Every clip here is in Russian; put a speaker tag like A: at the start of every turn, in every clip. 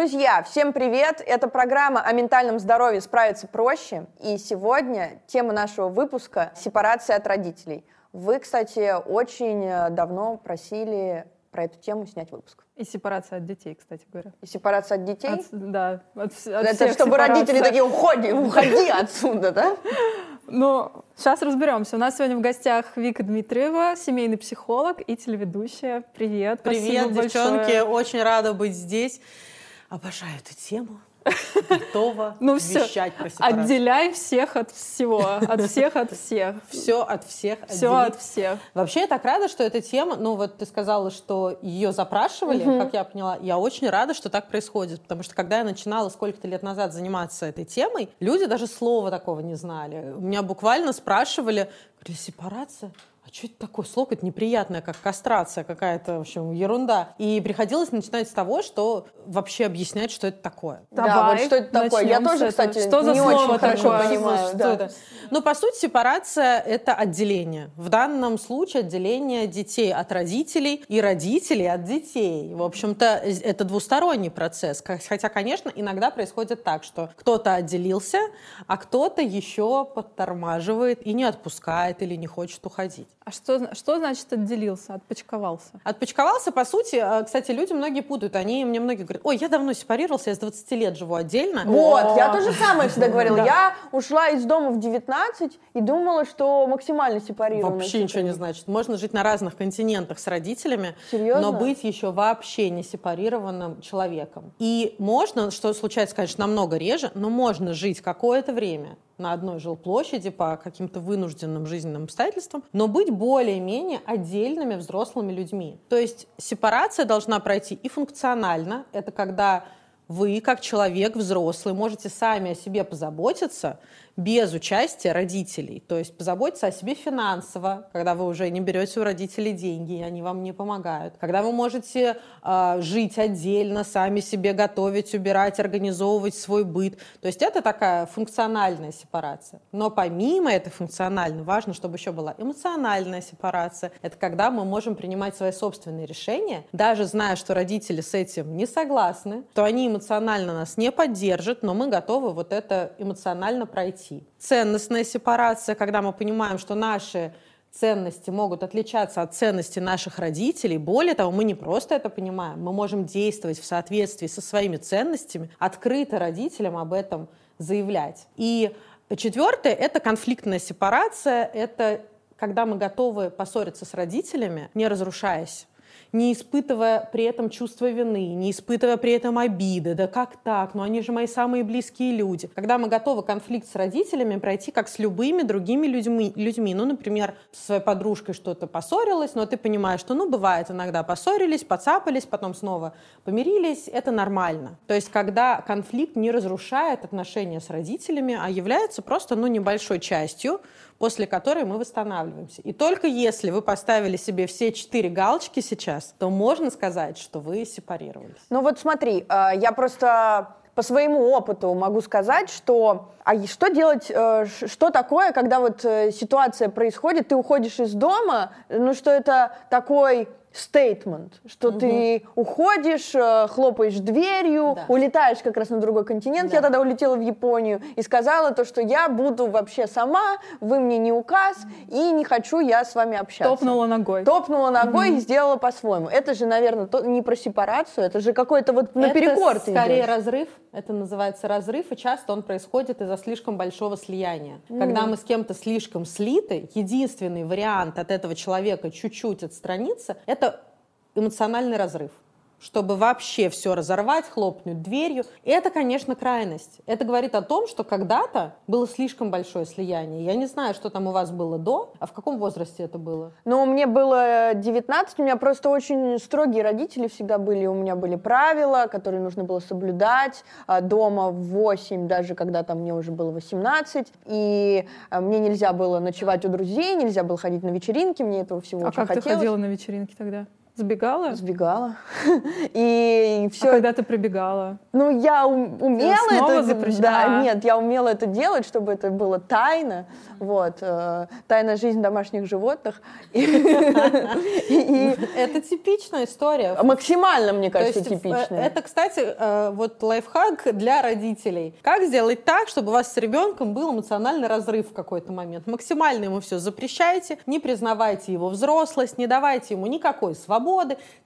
A: Друзья, всем привет! Это программа о ментальном здоровье «Справиться проще». И сегодня тема нашего выпуска – сепарация от родителей. Вы, кстати, очень э, давно просили про эту тему снять выпуск.
B: И сепарация от детей, кстати говоря.
A: И сепарация от детей?
B: От, да. От, от
A: Это чтобы
B: сепарация.
A: родители такие, уходи, уходи отсюда, да?
B: Ну, сейчас разберемся. У нас сегодня в гостях Вика Дмитриева, семейный психолог и телеведущая. Привет.
C: Привет, девчонки.
B: большое.
C: Очень рада быть здесь. Обожаю эту тему. Готова
B: Ну все,
C: вещать про сепарацию.
B: отделяй всех от всего, от всех от всех.
C: Все от всех
B: Все
C: отделить.
B: от всех.
C: Вообще, я так рада, что эта тема, ну вот ты сказала, что ее запрашивали, как я поняла. Я очень рада, что так происходит, потому что когда я начинала сколько-то лет назад заниматься этой темой, люди даже слова такого не знали. У меня буквально спрашивали, говорили, сепарация? А что это такое? Слово это неприятное, как кастрация какая-то, в общем, ерунда. И приходилось начинать с того, что вообще объяснять, что это такое.
A: Да,
B: Давай
A: вот что это такое? Я тоже, кстати,
B: Что за
A: не
B: слово
A: очень хорошо
B: такое?
A: понимаю.
C: Что
A: да.
C: это? Ну, по сути, сепарация — это отделение. В данном случае отделение детей от родителей и родителей от детей. В общем-то, это двусторонний процесс. Хотя, конечно, иногда происходит так, что кто-то отделился, а кто-то еще подтормаживает и не отпускает или не хочет уходить.
B: А что, что значит отделился, отпочковался?
C: Отпочковался, по сути, э, кстати, люди многие путают. Они мне многие говорят, ой, я давно сепарировался, я с 20 лет живу отдельно.
A: Вот, я то же самое всегда говорила.
B: Да.
A: Я ушла из дома в 19 и думала, что максимально сепарирована.
C: Вообще ничего не значит. Можно жить на разных континентах с родителями,
A: Серьезно?
C: но быть еще вообще не сепарированным человеком. И можно, что случается, конечно, намного реже, но можно жить какое-то время на одной жилплощади по каким-то вынужденным жизненным обстоятельствам, но быть более-менее отдельными взрослыми людьми. То есть сепарация должна пройти и функционально. Это когда вы, как человек взрослый, можете сами о себе позаботиться без участия родителей. То есть позаботиться о себе финансово, когда вы уже не берете у родителей деньги, и они вам не помогают. Когда вы можете э, жить отдельно, сами себе готовить, убирать, организовывать свой быт. То есть это такая функциональная сепарация. Но помимо этой функциональной, важно, чтобы еще была эмоциональная сепарация. Это когда мы можем принимать свои собственные решения, даже зная, что родители с этим не согласны, то они эмоционально нас не поддержат, но мы готовы вот это эмоционально пройти. Ценностная сепарация, когда мы понимаем, что наши ценности могут отличаться от ценностей наших родителей. Более того, мы не просто это понимаем, мы можем действовать в соответствии со своими ценностями, открыто родителям об этом заявлять. И четвертое — это конфликтная сепарация, это когда мы готовы поссориться с родителями, не разрушаясь не испытывая при этом чувства вины, не испытывая при этом обиды. Да как так? Ну они же мои самые близкие люди. Когда мы готовы конфликт с родителями пройти как с любыми другими людьми. людьми. Ну, например, со своей подружкой что-то поссорилась, но ты понимаешь, что, ну, бывает, иногда поссорились, поцапались, потом снова помирились. Это нормально. То есть, когда конфликт не разрушает отношения с родителями, а является просто, ну, небольшой частью, после которой мы восстанавливаемся. И только если вы поставили себе все четыре галочки сейчас, то можно сказать, что вы сепарировались.
A: Ну вот смотри, э, я просто по своему опыту могу сказать, что а что делать, э, что такое, когда вот э, ситуация происходит, ты уходишь из дома, ну что это такой стейтмент, что ты уходишь, э, хлопаешь дверью,
C: Да.
A: улетаешь как раз на другой континент.
C: Да.
A: Я тогда улетела в Японию и сказала то, что я буду вообще сама, вы мне не указ, и не хочу я с вами общаться.
B: Топнула ногой.
A: Топнула ногой и сделала по-своему. Это же, наверное, то- не про сепарацию, это же какой-то вот наперекор
C: это
A: ты
C: скорее
A: идешь.
C: разрыв, это называется разрыв, и часто он происходит из-за слишком большого слияния. Когда мы с кем-то слишком слиты, единственный вариант от этого человека чуть-чуть отстраниться, это эмоциональный разрыв чтобы вообще все разорвать, хлопнуть дверью. И это, конечно, крайность. Это говорит о том, что когда-то было слишком большое слияние. Я не знаю, что там у вас было до, а в каком возрасте это было?
A: Но мне было 19, у меня просто очень строгие родители всегда были, у меня были правила, которые нужно было соблюдать, а, дома в 8, даже когда там мне уже было 18, и а, мне нельзя было ночевать у друзей, нельзя было ходить на вечеринки, мне этого всего
B: А
A: очень
B: как ты
A: хотелось.
B: ходила на вечеринки тогда? Сбегала?
A: Сбегала. И все.
B: А когда ты прибегала?
A: Ну, я умела это...
B: запрещала?
A: Да, нет, я умела это делать, чтобы это было тайно. Вот. э, Тайна жизнь домашних животных.
C: Это типичная история.
A: максимально, мне кажется,
C: э,
A: типичная.
C: Это, кстати, э, вот лайфхак для родителей. Как сделать так, чтобы у вас с ребенком был эмоциональный разрыв в какой-то момент? Максимально ему все запрещайте, не признавайте его взрослость, не давайте ему никакой свободы,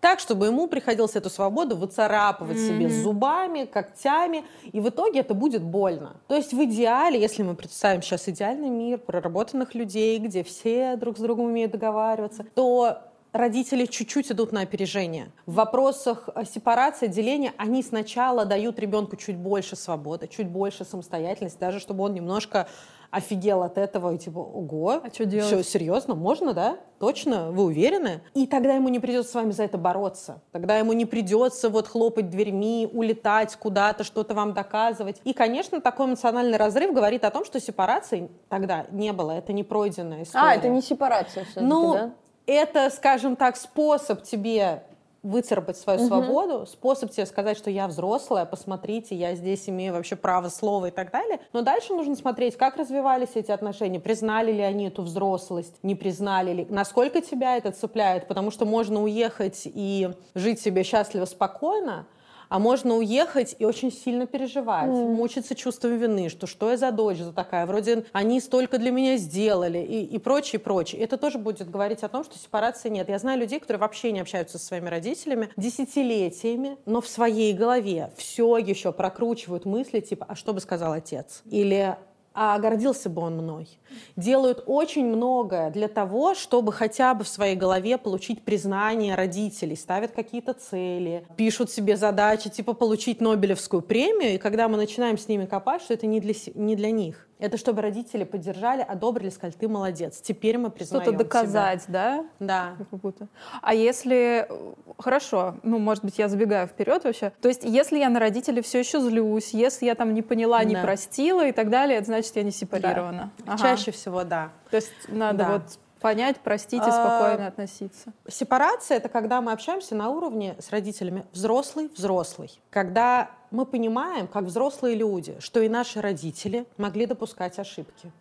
C: так, чтобы ему приходилось эту свободу выцарапывать себе зубами, когтями, и в итоге это будет больно. То есть в идеале, если мы представим сейчас идеальный мир проработанных людей, где все друг с другом умеют договариваться, то родители чуть-чуть идут на опережение. В вопросах э, сепарации, деления они сначала дают ребенку чуть больше свободы, чуть больше самостоятельности, даже чтобы он немножко офигел от этого и типа, ого,
B: А чё делать?
C: Всё, серьезно, можно, да? Точно? Вы уверены? И тогда ему не придется с вами за это бороться. Тогда ему не придется вот хлопать дверьми, улетать куда-то, что-то вам доказывать. И, конечно, такой эмоциональный разрыв говорит о том, что сепарации тогда не было. Это не пройденная история.
A: А, это не сепарация все-таки,
C: Ну,
A: да?
C: это, скажем так, способ тебе выцарапать свою свободу, способ тебе сказать, что я взрослая, посмотрите, я здесь имею вообще право слова и так далее. Но дальше нужно смотреть, как развивались эти отношения, признали ли они эту взрослость, не признали ли, насколько тебя это цепляет, потому что можно уехать и жить себе счастливо, спокойно, а можно уехать и очень сильно переживать, мучиться чувством вины, что что я за дочь за такая, вроде они столько для меня сделали и, и прочее, прочее. Это тоже будет говорить о том, что сепарации нет. Я знаю людей, которые вообще не общаются со своими родителями десятилетиями, но в своей голове все еще прокручивают мысли типа, а что бы сказал отец? Или а гордился бы он мной. Делают очень многое для того, чтобы хотя бы в своей голове получить признание родителей, ставят какие-то цели, пишут себе задачи, типа получить Нобелевскую премию, и когда мы начинаем с ними копать, что это не для, не для них. Это чтобы родители поддержали, одобрили, сказали, ты молодец, теперь мы признаем
B: Что-то доказать, да?
C: тебя». Да.
B: Как будто. А если... э, Хорошо, ну, может быть, я забегаю вперед вообще. То есть, если я на родителей все еще злюсь, если я там не поняла, не
C: Да.
B: простила и так далее, это значит, я не сепарирована. Ага.
C: Чаще всего, да.
B: То есть, надо
C: Да.
B: вот понять, простить и
C: А,
B: спокойно относиться.
C: Сепарация — это когда мы общаемся на уровне с родителями взрослый-взрослый. Когда мы понимаем, как взрослые люди, что и наши родители могли допускать ошибки,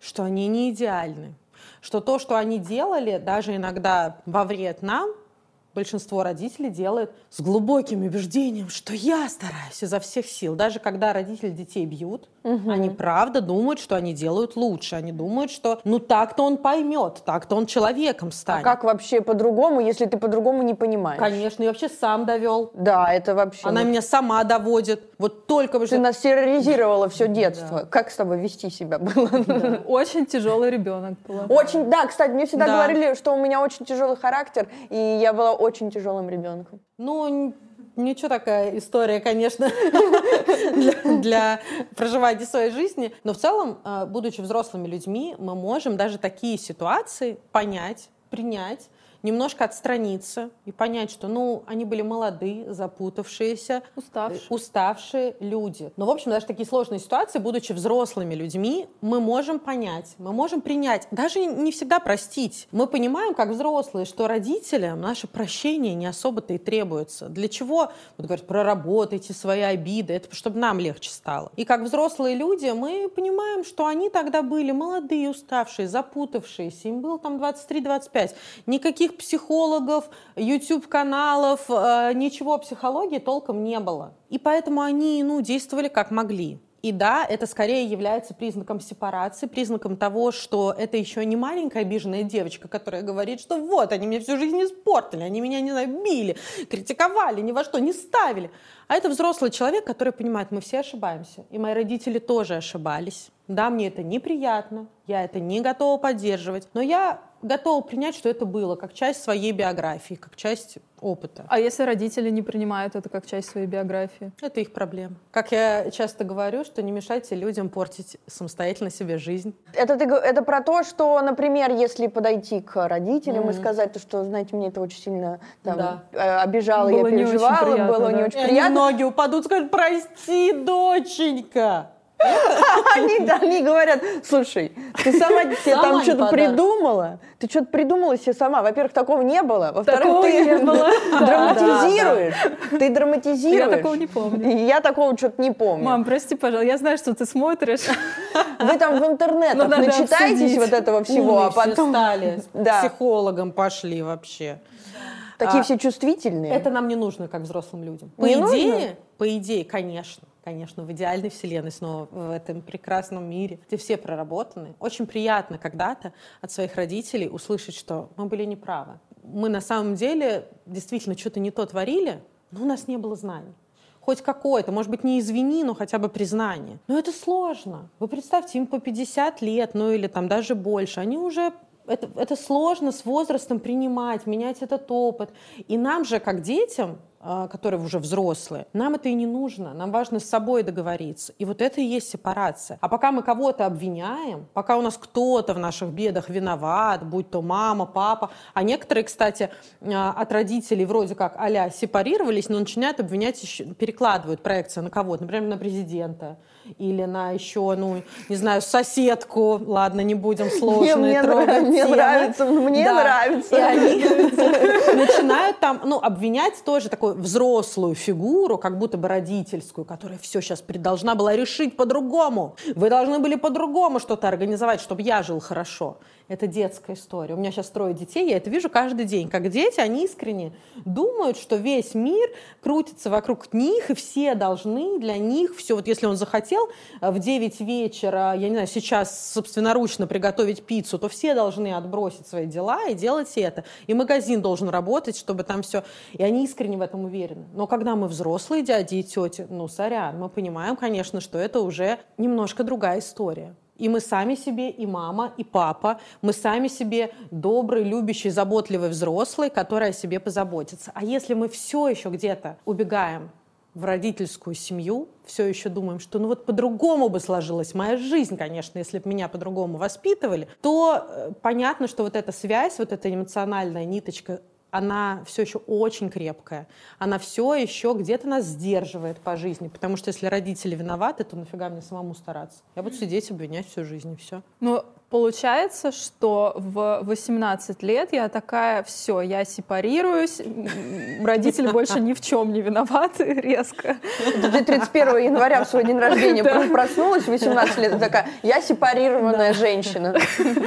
C: что они не идеальны, что то, что они делали, даже иногда во вред нам, большинство родителей делает с глубоким убеждением, что я стараюсь изо всех сил. Даже когда родители детей бьют, они правда думают, что они делают лучше. Они думают, что ну так-то он поймет, так-то он человеком
A: А
C: станет.
A: как вообще по-другому, если ты по-другому не понимаешь?
C: Конечно, и вообще сам довел.
A: Да, это вообще...
C: Она меня сама доводит. Вот только бы
A: Ты
C: что-
A: нас терроризировала все детство. Как с тобой вести себя было?
B: Очень тяжелый ребенок был.
A: Очень, да, кстати, мне всегда
C: Да.
A: говорили, что у меня очень тяжелый характер, и я была очень тяжелым ребенком.
C: Ну, ничего такая история, конечно, для, для проживания своей жизни. Но в целом, э, будучи взрослыми людьми, мы можем даже такие ситуации понять, принять, немножко отстраниться и понять, что, ну, они были молоды, запутавшиеся,
B: Уставшие.
C: э, уставшие люди. Но, в общем, даже такие сложные ситуации, будучи взрослыми людьми, мы можем понять, мы можем принять, даже не всегда простить. Мы понимаем, как взрослые, что родителям наше прощение не особо-то и требуется. Для чего? Вот говорят, проработайте свои обиды, это чтобы нам легче стало. И как взрослые люди мы понимаем, что они тогда были молодые, уставшие, запутавшиеся, им было там 23-25. Никаких психологов, YouTube-каналов, э, ничего о психологии толком не было. И поэтому они, ну, действовали как могли. И да, это скорее является признаком сепарации, признаком того, что это еще не маленькая обиженная девочка, которая говорит, что вот, они мне всю жизнь испортили, они меня, не знаю, били, критиковали, ни во что не ставили. А это взрослый человек, который понимает, мы все ошибаемся. И мои родители тоже ошибались. Да, мне это неприятно, я это не готова поддерживать, но я готова принять, что это было как часть своей биографии, как часть опыта.
B: А если родители не принимают это как часть своей биографии?
C: Это их проблема. Как я часто говорю, что не мешайте людям портить самостоятельно себе жизнь.
A: Это, ты, это про то, что, например, если подойти к родителям и сказать, то, что, знаете, мне это очень сильно там,
C: Да.
A: э, обижало,
B: Было
A: я
B: не очень
A: переживала,
B: приятно,
A: было
B: да.
A: не
C: И
A: очень
C: они
A: приятно.
C: ноги упадут, скажут, прости, доченька.
A: Они, они говорят, слушай, ты сама себе
C: Сама
A: там что-то
C: подарок.
A: придумала. Ты что-то придумала себе сама. Во-первых, такого не было. Во-вторых,
B: Такого
A: ты
B: не было.
A: драматизируешь. Ты драматизируешь.
B: Я такого не помню.
A: Я такого что-то не помню.
B: Мам, прости, пожалуйста, я знаю, что ты смотришь.
A: Вы там в интернетах
B: Ну,
A: начитаетесь вот этого всего, а
C: все
A: потом...
C: стали,
A: Да.
C: психологом пошли вообще.
A: Такие
C: А,
A: все чувствительные.
C: Это нам не нужно, как взрослым людям. По
A: Не
C: идее,
A: нужно?
C: по идее, конечно, конечно, в идеальной вселенной снова, в этом прекрасном мире, где все проработаны. Очень приятно когда-то от своих родителей услышать, что мы были неправы. Мы на самом деле действительно что-то не то творили, но у нас не было знаний. Хоть какое-то, может быть, не извини, но хотя бы признание. Но это сложно. Вы представьте, им по 50 лет, ну или там даже больше, они уже это, это сложно с возрастом принимать, менять этот опыт. И нам же, как детям, которые уже взрослые, нам это и не нужно. Нам важно с собой договориться. И вот это и есть сепарация. А пока мы кого-то обвиняем, пока у нас кто-то в наших бедах виноват, будь то мама, папа, а некоторые, кстати, а, от родителей вроде как а сепарировались, но начинают обвинять, еще, перекладывают проекции на кого-то, например, на президента или на еще, ну, не знаю, соседку. Ладно, не будем сложные
A: мне
C: трогать
A: мне
C: темы.
A: нравится, мне
C: Да.
A: нравится.
C: И они начинают там, ну, обвинять тоже такую взрослую фигуру, как будто бы родительскую, которая все сейчас должна была решить по-другому. Вы должны были по-другому что-то организовать, чтобы я жил хорошо. Это детская история. У меня сейчас трое детей, я это вижу каждый день. Как дети, они искренне думают, что весь мир крутится вокруг них, и все должны для них все. Вот если он захотел э, в 9 вечера, я не знаю, сейчас собственноручно приготовить пиццу, то все должны отбросить свои дела и делать это. И магазин должен работать, чтобы там все... И они искренне в этом уверены. Но когда мы взрослые дяди и тети, ну, сорян, мы понимаем, конечно, что это уже немножко другая история. И мы сами себе, и мама, и папа, мы сами себе добрый, любящий, заботливый взрослый, который о себе позаботится. А если мы все еще где-то убегаем в родительскую семью, все еще думаем, что ну вот по-другому бы сложилась моя жизнь, конечно, если бы меня по-другому воспитывали, то э, понятно, что вот эта связь, вот эта эмоциональная ниточка она все еще очень крепкая. Она все еще где-то нас сдерживает по жизни. Потому что если родители виноваты, то нафига мне самому стараться? Я буду сидеть, обвинять всю жизнь, и все.
B: Ну, получается, что в 18 лет я такая, все, я сепарируюсь, родители больше ни в чем не виноваты резко.
A: Ты 31 января в свой день рождения про- проснулась, 18 лет, такая, я сепарированная женщина.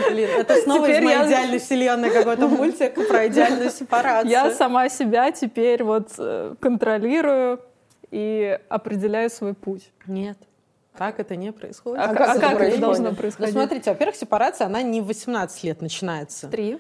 C: Блин, это снова из моей
B: я-
C: идеальной вселенной какой-то мультик про идеальную сепарацию.
B: Я сама себя теперь вот э, контролирую и определяю свой путь.
C: Нет. Так это не происходит.
B: А,
A: как
B: а
A: это
B: как это должно
C: Ну,
B: происходить?
C: смотрите, во-первых, сепарация, она не в 18 лет начинается.
B: Три.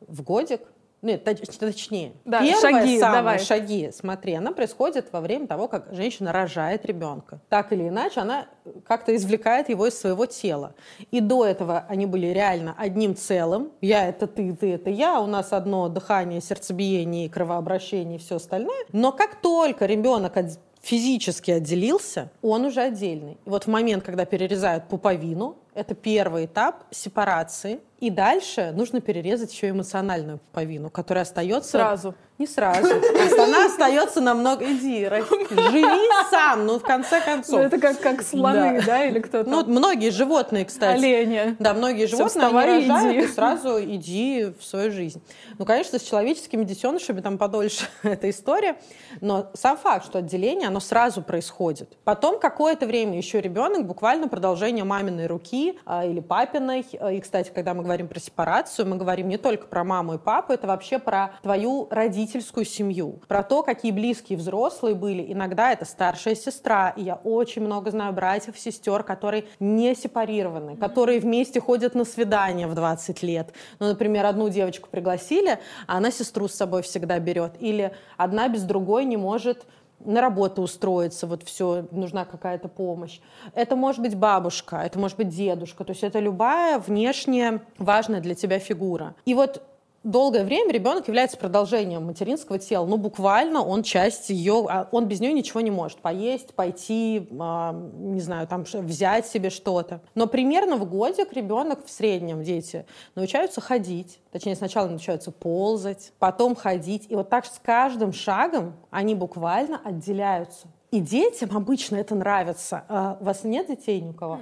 C: В годик. Нет, точ- точнее.
B: Да,
C: Первые
B: шаги,
C: самые
B: давай.
C: шаги, смотри, она происходит во время того, как женщина рожает ребенка. Так или иначе, она как-то извлекает его из своего тела. И до этого они были реально одним целым. Я это ты, ты это я. У нас одно дыхание, сердцебиение, кровообращение и все остальное. Но как только ребенок от- физически отделился, он уже отдельный. И вот в момент, когда перерезают пуповину, это первый этап сепарации. И дальше нужно перерезать еще эмоциональную пуповину, которая остается...
B: Сразу.
C: Не сразу. То есть она остается намного... Иди. Живи сам, ну, в конце
B: Ну,
C: концов.
B: это как, как слоны,
C: Да.
B: да, или кто-то?
C: Ну, многие животные, кстати.
B: Олени.
C: Да, многие
B: Всё,
C: животные, они
B: вставай и
C: рожают,
B: иди.
C: и сразу иди в свою жизнь. Ну, конечно, с человеческими детенышами там подольше эта история, но сам факт, что отделение, оно сразу происходит. Потом какое-то время еще ребенок, буквально продолжение маминой руки а, или папиной. А, И, кстати, когда мы говорим про сепарацию, мы говорим не только про маму и папу, это вообще про твою родительскую семью, про то, какие близкие взрослые были. Иногда это старшая сестра, и я очень много знаю братьев, сестер, которые не сепарированы, которые вместе ходят на свидания в 20 лет. Ну, например, одну девочку пригласили, а она сестру с собой всегда берет. Или одна без другой не может на работу устроиться, вот все, нужна какая-то помощь. Это может быть бабушка, это может быть дедушка, то есть это любая внешне важная для тебя фигура. И вот долгое время ребенок является продолжением материнского тела. Ну, буквально он часть ее, а он без нее ничего не может. Поесть, пойти, а, не знаю, там взять себе что-то. Но примерно в годик ребенок в среднем, дети, научаются ходить. Точнее, сначала научаются ползать, потом ходить. И вот так с каждым шагом они буквально отделяются. И детям обычно это нравится. А у вас нет детей ни у кого?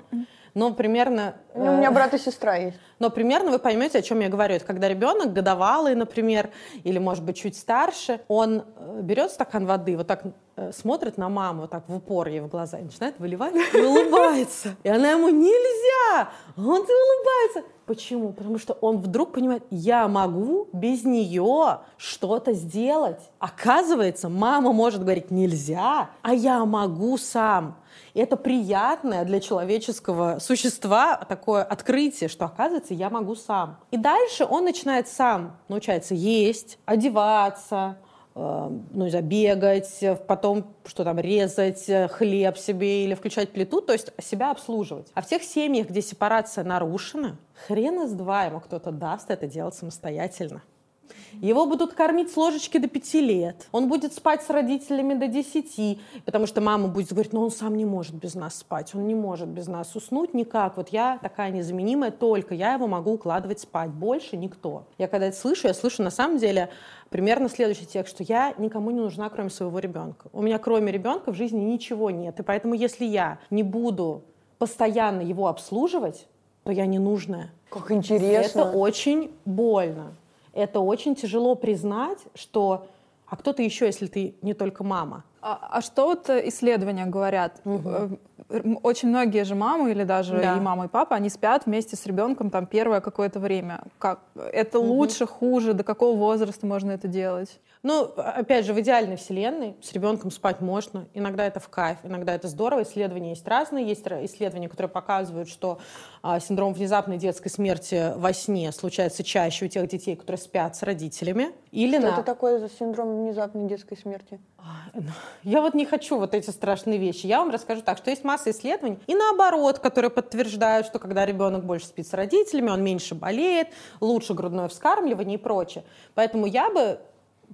C: Но примерно...
A: Ну, у меня
C: э,
A: брат и сестра есть.
C: Но примерно вы поймете, о чем я говорю. Это когда ребенок годовалый, например, или, может быть, чуть старше, он э, берет стакан воды, вот так э, смотрит на маму, вот так в упор ей в глаза, и начинает выливать, и улыбается. И она ему нельзя! Он улыбается. Почему? Потому что он вдруг понимает, я могу без нее что-то сделать. Оказывается, мама может говорить нельзя, а я могу сам. И это приятное для человеческого существа такое открытие, что, оказывается, я могу сам. И дальше он начинает сам, научается есть, одеваться, э, ну, не знаю, бегать, потом что там, резать хлеб себе или включать плиту, то есть себя обслуживать. А в тех семьях, где сепарация нарушена, хрен из два ему кто-то даст это делать самостоятельно. Его будут кормить с ложечки до 5 лет. Он будет спать с родителями до 10, потому что мама будет говорить, ну он сам не может без нас спать, он не может без нас уснуть никак. Вот я такая незаменимая, только я его могу укладывать спать, больше никто. Я когда это слышу, я слышу на самом деле примерно следующий текст, что я никому не нужна, кроме своего ребенка. У меня кроме ребенка в жизни ничего нет. И поэтому если я не буду постоянно его обслуживать, то я ненужная.
A: Как интересно.
C: Это очень больно это очень тяжело признать, что а кто ты еще, если ты не только мама?
B: А, а что вот э, исследования говорят? Угу. Очень многие же мамы или даже да. и мама, и папа, они спят вместе с ребенком там первое какое-то время. Как? Это угу. лучше, хуже? До какого возраста можно это делать?
C: Ну, опять же, в идеальной вселенной с ребенком спать можно. Иногда это в кайф, иногда это здорово. Исследования есть разные. Есть исследования, которые показывают, что а, синдром внезапной детской смерти во сне случается чаще у тех детей, которые спят с родителями.
A: Или что на... это такое за синдром внезапной детской смерти?
C: Я вот не хочу вот эти страшные вещи. Я вам расскажу так, что есть масса исследований и наоборот, которые подтверждают, что когда ребенок больше спит с родителями, он меньше болеет, лучше грудное вскармливание и прочее. Поэтому я бы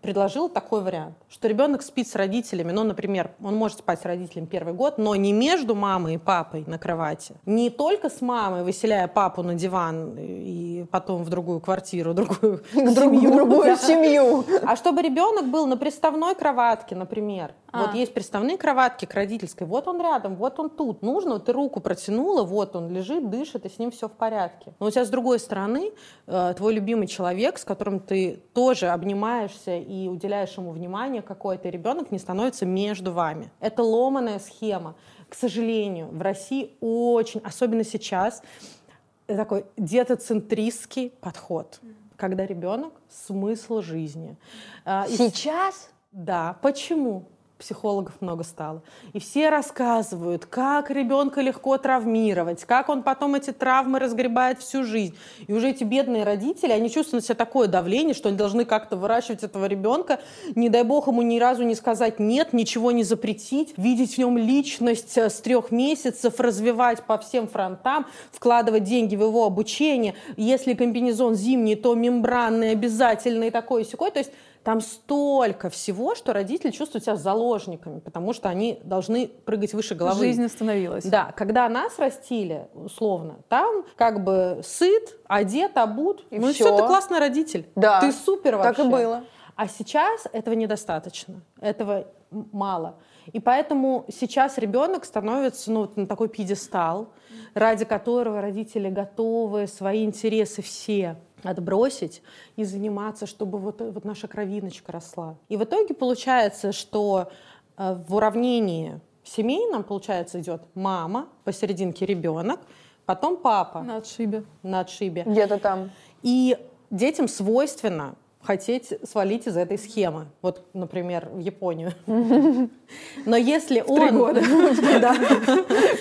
C: предложил такой вариант, что ребенок спит с родителями, ну, например, он может спать с родителями первый год, но не между мамой и папой на кровати, не только с мамой, выселяя папу на диван и потом в другую квартиру, другую семью,
A: другую семью,
C: а чтобы ребенок был на приставной кроватке, например, а. Вот есть приставные кроватки к родительской. Вот он рядом, вот он тут. Нужно, ты руку протянула, вот он лежит, дышит, и с ним все в порядке. Но у тебя с другой стороны э, твой любимый человек, с которым ты тоже обнимаешься и уделяешь ему внимание какой-то ребенок не становится между вами. Это ломаная схема. К сожалению, в России очень, особенно сейчас, такой детоцентристский подход, когда ребенок смысл жизни.
A: Э, сейчас?
C: Да. Почему? Психологов много стало. И все рассказывают, как ребенка легко травмировать, как он потом эти травмы разгребает всю жизнь. И уже эти бедные родители, они чувствуют на себя такое давление, что они должны как-то выращивать этого ребенка, не дай бог ему ни разу не сказать нет, ничего не запретить, видеть в нем личность э, с трех месяцев, развивать по всем фронтам, вкладывать деньги в его обучение. Если комбинезон зимний, то мембранный такое и секое. То есть там столько всего, что родители чувствуют себя заложниками, потому что они должны прыгать выше головы.
B: Жизнь остановилась.
C: Да, когда нас растили, условно, там как бы сыт, одет, обут. И ну все. все, ты классный родитель.
A: Да.
C: Ты супер вообще.
A: Так и было.
C: А сейчас этого недостаточно, этого мало. И поэтому сейчас ребенок становится ну, на такой пьедестал, ради которого родители готовы свои интересы все отбросить и заниматься, чтобы вот, вот наша кровиночка росла. И в итоге получается, что э, в уравнении семейном, получается, идет мама, посерединке ребенок, потом папа.
B: На отшибе.
C: На отшибе.
A: Где-то там.
C: И детям свойственно хотеть свалить из этой схемы. Вот, например, в Японию. Но если он...
B: Три года.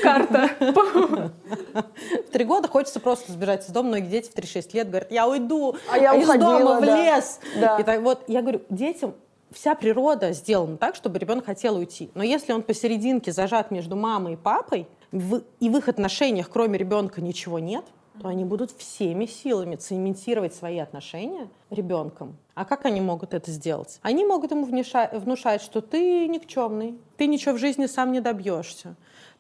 B: Карта.
C: В три года хочется просто сбежать из дома. Многие дети в 3-6 лет говорят, я уйду
A: а я
C: из дома в лес.
A: И
C: так вот, я говорю, детям вся природа сделана так, чтобы ребенок хотел уйти. Но если он посерединке зажат между мамой и папой, и в их отношениях, кроме ребенка, ничего нет, то они будут всеми силами цементировать свои отношения ребенком. А как они могут это сделать? Они могут ему внушать, что ты никчемный, ты ничего в жизни сам не добьешься,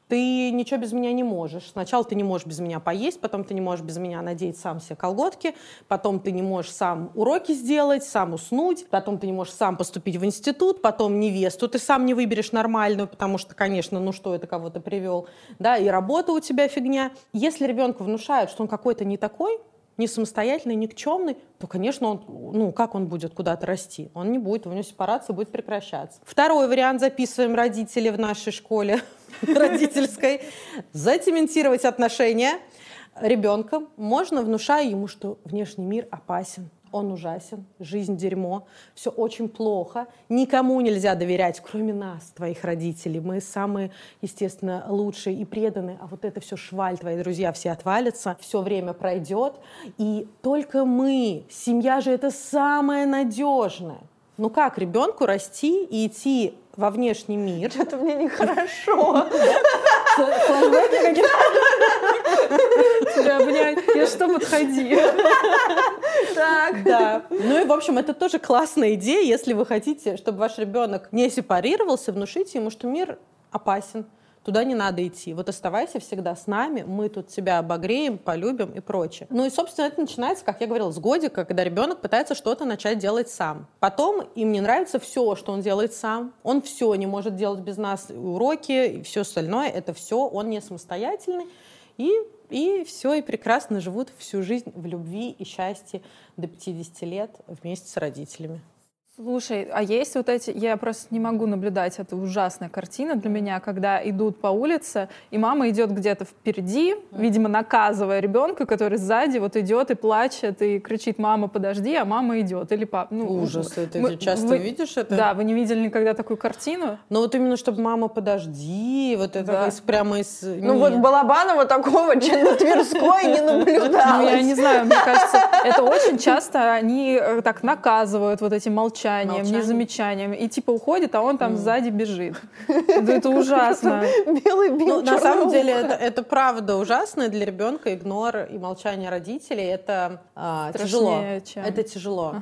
C: ты ничего без меня не можешь. Сначала ты не можешь без меня поесть, потом ты не можешь без меня надеть сам себе колготки, потом ты не можешь сам уроки сделать, сам уснуть, потом ты не можешь сам поступить в институт, потом невесту ты сам не выберешь нормальную, потому что, конечно, ну что это кого-то привел, да, и работа у тебя фигня. Если ребенку внушают, что он какой-то не такой, не самостоятельный, никчемный, то, конечно, он, ну, как он будет куда-то расти? Он не будет, у него сепарация будет прекращаться. Второй вариант записываем родители в нашей школе родительской. Зацементировать отношения ребенком можно, внушая ему, что внешний мир опасен он ужасен, жизнь дерьмо, все очень плохо, никому нельзя доверять, кроме нас, твоих родителей. Мы самые, естественно, лучшие и преданные, а вот это все шваль, твои друзья все отвалятся, все время пройдет, и только мы, семья же это самое надежное. Ну как ребенку расти и идти во внешний мир?
A: Это мне нехорошо.
B: Тебя обнять. Я что, подходи.
C: Так. Да. Ну и, в общем, это тоже классная идея, если вы хотите, чтобы ваш ребенок не сепарировался, внушите ему, что мир опасен, туда не надо идти. Вот оставайся всегда с нами, мы тут тебя обогреем, полюбим и прочее. Ну и, собственно, это начинается, как я говорила, с годика, когда ребенок пытается что-то начать делать сам. Потом им не нравится все, что он делает сам. Он все не может делать без нас, уроки и все остальное. Это все, он не самостоятельный. И и все, и прекрасно живут всю жизнь в любви и счастье до 50 лет вместе с родителями.
B: Слушай, а есть вот эти, я просто не могу наблюдать, это ужасная картина для меня, когда идут по улице, и мама идет где-то впереди, видимо, наказывая ребенка, который сзади вот идет и плачет, и кричит, мама, подожди, а мама идет, или папа.
C: Ну, Ужас, это мы, часто
B: вы,
C: видишь это?
B: Да, вы не видели никогда такую картину?
C: Ну вот именно, чтобы мама, подожди, вот это да. из, прямо из...
A: Ну Нет. вот Балабанова такого, на Тверской не наблюдалось.
B: Ну я не знаю, мне кажется, это очень часто они э, так наказывают вот эти молчания молчанием, Молчание. не замечанием. И типа уходит, а он там mm. сзади бежит. Это ужасно.
A: Белый бим, ну,
C: На самом деле это, это правда ужасно для ребенка. Игнор и молчание родителей это а, тяжело. Чем... Это тяжело.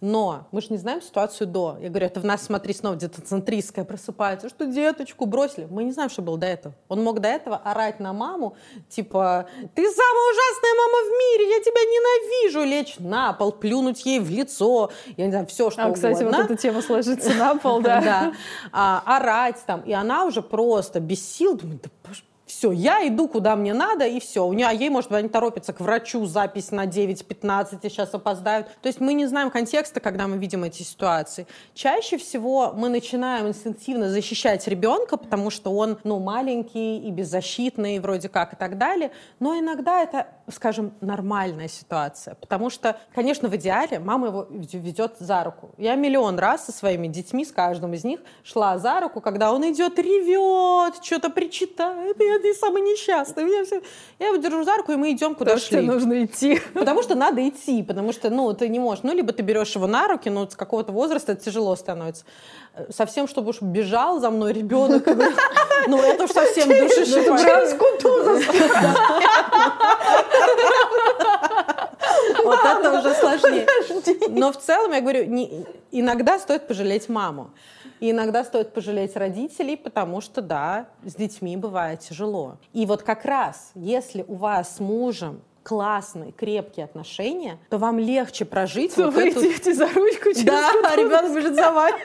C: Но мы же не знаем ситуацию до. Я говорю, это в нас, смотри, снова где-то центристская просыпается, что деточку бросили. Мы не знаем, что было до этого. Он мог до этого орать на маму, типа, ты самая ужасная мама в мире, я тебя ненавижу, лечь на пол, плюнуть ей в лицо, я не знаю, все, что а,
B: угодно. кстати, вот эта тема сложится на пол, да.
C: Да. А, орать там. И она уже просто без сил думает, да все, я иду куда мне надо, и все. У нее, а ей, может быть, они торопятся к врачу, запись на 9.15, и сейчас опоздают. То есть мы не знаем контекста, когда мы видим эти ситуации. Чаще всего мы начинаем инстинктивно защищать ребенка, потому что он, ну, маленький и беззащитный, вроде как, и так далее. Но иногда это, скажем, нормальная ситуация. Потому что, конечно, в идеале мама его ведет за руку. Я миллион раз со своими детьми, с каждым из них, шла за руку, когда он идет, ревет, что-то причитает, я ты самый несчастный. Меня все... Я его держу за руку, и мы идем куда потому шли.
B: Что нужно идти.
C: Потому что надо идти, потому что, ну, ты не можешь. Ну, либо ты берешь его на руки, но с какого-то возраста это тяжело становится. Совсем, чтобы уж бежал за мной ребенок. Ну, это уж совсем душесчипающе. Вот это уже сложнее. Но в целом, я говорю, иногда стоит пожалеть маму. И иногда стоит пожалеть родителей, потому что, да, с детьми бывает тяжело. И вот как раз, если у вас с мужем классные, крепкие отношения, то вам легче прожить
B: то вот вы эту... идете за ручку через
C: Да, а ребенок бежит за вами.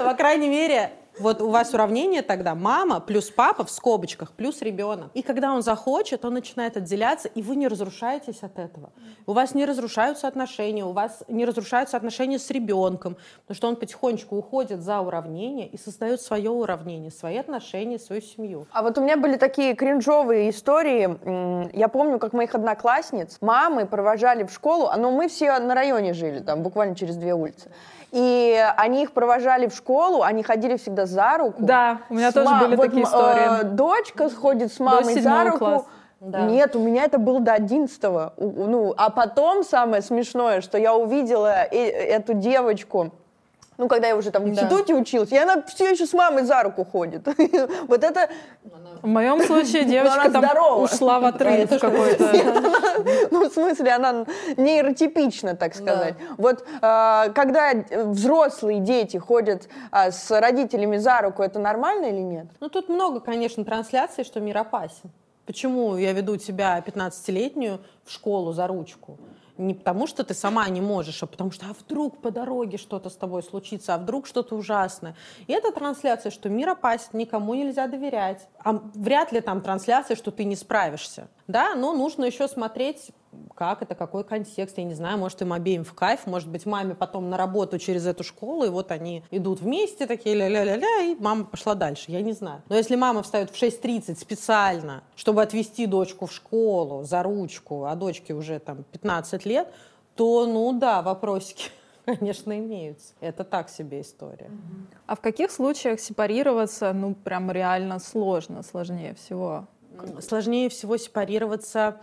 C: По крайней мере, вот у вас уравнение тогда мама плюс папа в скобочках плюс ребенок. И когда он захочет, он начинает отделяться, и вы не разрушаетесь от этого. У вас не разрушаются отношения, у вас не разрушаются отношения с ребенком, потому что он потихонечку уходит за уравнение и создает свое уравнение, свои отношения, свою семью.
A: А вот у меня были такие кринжовые истории. Я помню, как моих одноклассниц мамы провожали в школу, но мы все на районе жили, там буквально через две улицы. И они их провожали в школу, они ходили всегда за руку.
B: Да, у меня тоже были вот, такие истории.
A: Э, дочка сходит с мамой за руку. Класс. Да. Нет, у меня это было до 11 Ну, а потом самое смешное, что я увидела э эту девочку Ну, когда я уже там в институте да. училась, и она все еще с мамой за руку ходит. Вот это...
B: В моем случае девочка там ушла в отрыв какой-то.
A: Ну, в смысле, она нейротипична, так сказать. Вот а, когда взрослые дети ходят а, с родителями за руку, это нормально или нет?
C: Ну, тут много, конечно, трансляций, что мир опасен. Почему я веду тебя, 15-летнюю, в школу за ручку? Не потому, что ты сама не можешь, а потому что а вдруг по дороге что-то с тобой случится, а вдруг что-то ужасное. И это трансляция, что мир опасен, никому нельзя доверять. А вряд ли там трансляция, что ты не справишься. Да, но нужно еще смотреть как это, какой контекст, я не знаю, может, им обеим в кайф, может быть, маме потом на работу через эту школу, и вот они идут вместе такие ля-ля-ля-ля, и мама пошла дальше, я не знаю. Но если мама встает в 6.30 специально, чтобы отвезти дочку в школу за ручку, а дочке уже там 15 лет, то, ну да, вопросики конечно, имеются. Это так себе история.
B: А в каких случаях сепарироваться, ну, прям реально сложно, сложнее всего?
C: Сложнее всего сепарироваться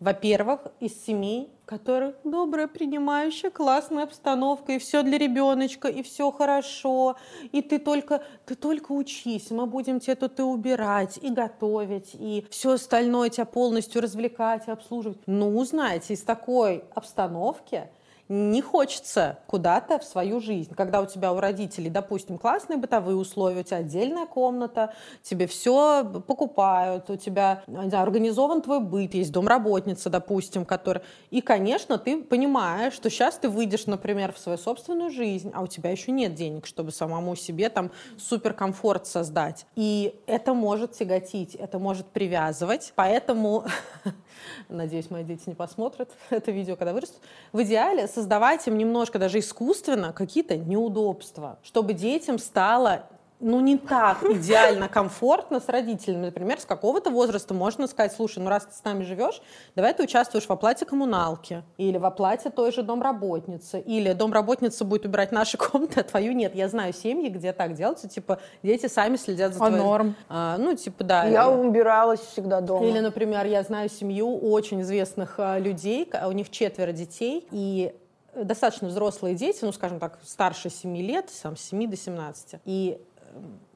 C: во-первых, из семей, в которых добрая, принимающая, классная обстановка, и все для ребеночка, и все хорошо, и ты только, ты только учись, мы будем тебе тут и убирать, и готовить, и все остальное тебя полностью развлекать и обслуживать. Ну, знаете, из такой обстановки не хочется куда-то в свою жизнь. Когда у тебя у родителей, допустим, классные бытовые условия, у тебя отдельная комната, тебе все покупают, у тебя знаю, организован твой быт, есть домработница, допустим, который... И, конечно, ты понимаешь, что сейчас ты выйдешь, например, в свою собственную жизнь, а у тебя еще нет денег, чтобы самому себе там суперкомфорт создать. И это может тяготить, это может привязывать. Поэтому Надеюсь, мои дети не посмотрят это видео, когда вырастут. В идеале создавать им немножко даже искусственно какие-то неудобства, чтобы детям стало ну, не так идеально комфортно с родителями. Например, с какого-то возраста можно сказать, слушай, ну, раз ты с нами живешь, давай ты участвуешь в оплате коммуналки, или в оплате той же домработницы, или домработница будет убирать наши комнаты, а твою нет. Я знаю семьи, где так делается, типа, дети сами следят за
B: а норм?
C: А, ну, типа, да.
A: Я убиралась всегда дома.
C: Или, например, я знаю семью очень известных а, людей, у них четверо детей, и достаточно взрослые дети, ну, скажем так, старше 7 лет, там, с 7 до 17. И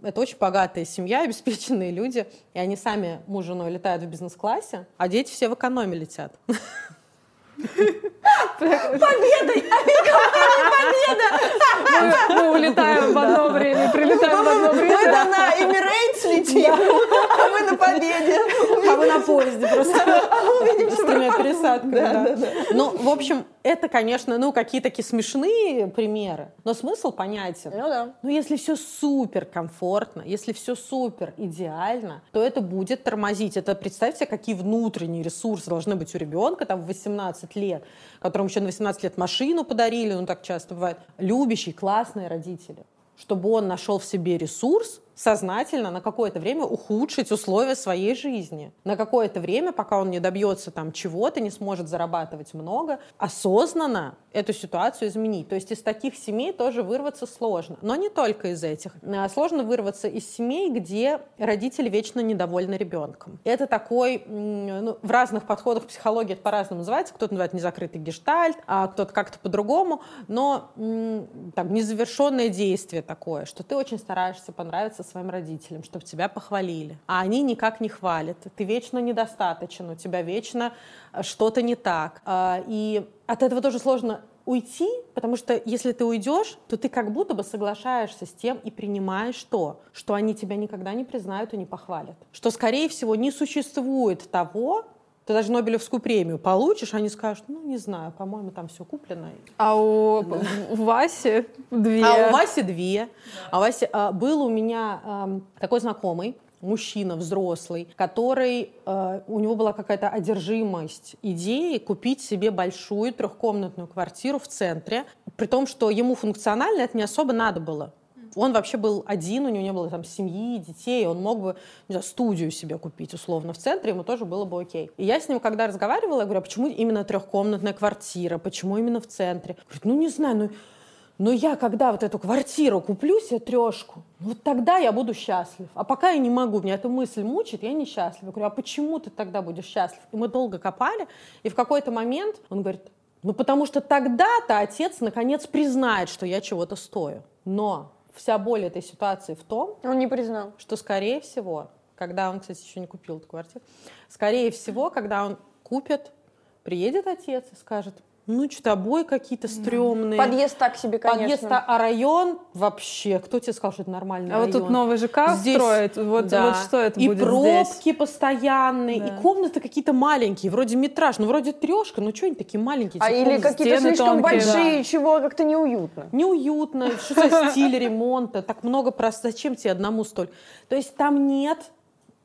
C: это очень богатая семья, обеспеченные люди, и они сами муж с женой летают в бизнес-классе, а дети все в экономе летят.
A: Победой!
B: Победа! Мы улетаем в одно время, прилетаем в одно время. Мы
A: на Emirates летим, а мы на Победе.
C: А вы на поезде просто. С тремя пересадками. Ну, в общем, это, конечно, ну, какие такие смешные примеры, но смысл понятен.
A: Ну да.
C: Но если все супер комфортно, если все супер идеально, то это будет тормозить. Это представьте, какие внутренние ресурсы должны быть у ребенка там в 18 лет, которому еще на 18 лет машину подарили, ну так часто бывает. Любящие, классные родители чтобы он нашел в себе ресурс сознательно на какое-то время ухудшить условия своей жизни. На какое-то время, пока он не добьется там чего-то, не сможет зарабатывать много, осознанно эту ситуацию изменить. То есть из таких семей тоже вырваться сложно. Но не только из этих. А сложно вырваться из семей, где родители вечно недовольны ребенком. Это такой, ну, в разных подходах психологии это по-разному называется. Кто-то называет незакрытый гештальт, а кто-то как-то по-другому. Но там незавершенное действие такое, что ты очень стараешься понравиться своим родителям, чтобы тебя похвалили. А они никак не хвалят. Ты вечно недостаточен, у тебя вечно э, что-то не так. А, и от этого тоже сложно уйти, потому что если ты уйдешь, то ты как будто бы соглашаешься с тем и принимаешь то, что они тебя никогда не признают и не похвалят. Что, скорее всего, не существует того, ты даже Нобелевскую премию получишь, они скажут, ну, не знаю, по-моему, там все куплено.
B: А у да. Васи две.
C: А у Васи две. Да. А Васи, а, был у меня а, такой знакомый, мужчина взрослый, который э, у него была какая-то одержимость идеей купить себе большую трехкомнатную квартиру в центре, при том, что ему функционально это не особо надо было он вообще был один, у него не было там семьи, детей, он мог бы не знаю, студию себе купить условно в центре, ему тоже было бы окей. И я с ним, когда разговаривала, я говорю, а почему именно трехкомнатная квартира, почему именно в центре? Говорит, ну не знаю, ну но я, когда вот эту квартиру куплю себе трешку, вот тогда я буду счастлив. А пока я не могу, меня эта мысль мучит, я несчастлив. Я говорю, а почему ты тогда будешь счастлив? И мы долго копали, и в какой-то момент он говорит, ну потому что тогда-то отец наконец признает, что я чего-то стою. Но вся боль этой ситуации в том,
A: он не признал,
C: что, скорее всего, когда он, кстати, еще не купил эту квартиру, скорее всего, когда он купит, приедет отец и скажет, ну, что-то обои какие-то стрёмные.
A: Подъезд так себе, конечно.
C: Подъезд, а район вообще, кто тебе сказал, что это нормальный
B: а
C: район?
B: А вот тут новый ЖК здесь, строят, вот, да. вот что это
C: и
B: будет
C: И пробки
B: здесь?
C: постоянные, да. и комнаты какие-то маленькие, вроде метраж, ну, вроде трешка, ну, что они такие маленькие?
A: А или какие-то слишком тонкие, большие, да. чего как-то неуютно.
C: Неуютно, что за стиль ремонта, так много просто, зачем тебе одному столь? То есть там нет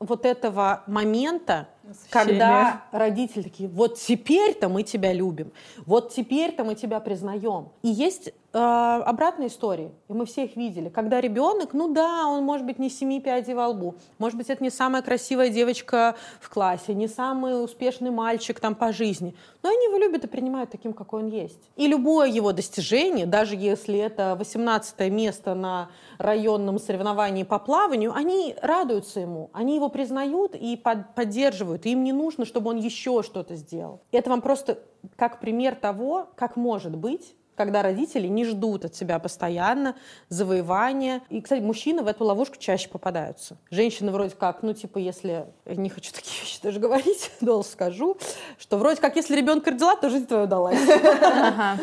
C: вот этого момента, когда родители такие, вот теперь-то мы тебя любим, вот теперь-то мы тебя признаем. И есть э, обратные истории, и мы все их видели, когда ребенок, ну да, он может быть не семи пядей во лбу, может быть это не самая красивая девочка в классе, не самый успешный мальчик там по жизни, но они его любят и принимают таким, какой он есть. И любое его достижение, даже если это 18 место на районном соревновании по плаванию, они радуются ему, они его признают и под, поддерживают, и им не нужно, чтобы он еще что-то сделал. Это вам просто как пример того, как может быть, когда родители не ждут от себя постоянно завоевания. И, кстати, мужчины в эту ловушку чаще попадаются. Женщины вроде как, ну, типа, если... Я не хочу такие вещи даже говорить, долго скажу, что вроде как, если ребенка родила, то жизнь твоя удалась.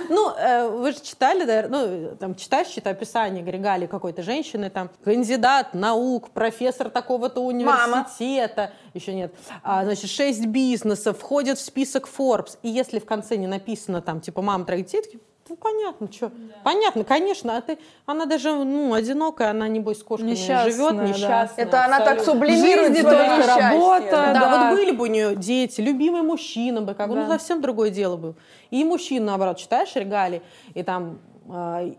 C: Ну, э, вы же читали, ну, там, читаешь чьи-то описание Григали какой-то женщины, там, кандидат наук, профессор такого-то университета, еще нет, а, значит, шесть бизнесов, входит в список Forbes. И если в конце не написано, там, типа, мама троих детей, ну, понятно, что. Да. Понятно, конечно. А ты, она даже, ну, одинокая, она, небось, с кошками несчастная, живет, несчастная.
A: Да. Это она так сублимирует
B: Жизни только работа.
C: Да, да, вот были бы у нее дети, любимый мужчина бы, как бы, ну, да. ну, совсем другое дело был. И мужчина, наоборот, читаешь регалии, и там э,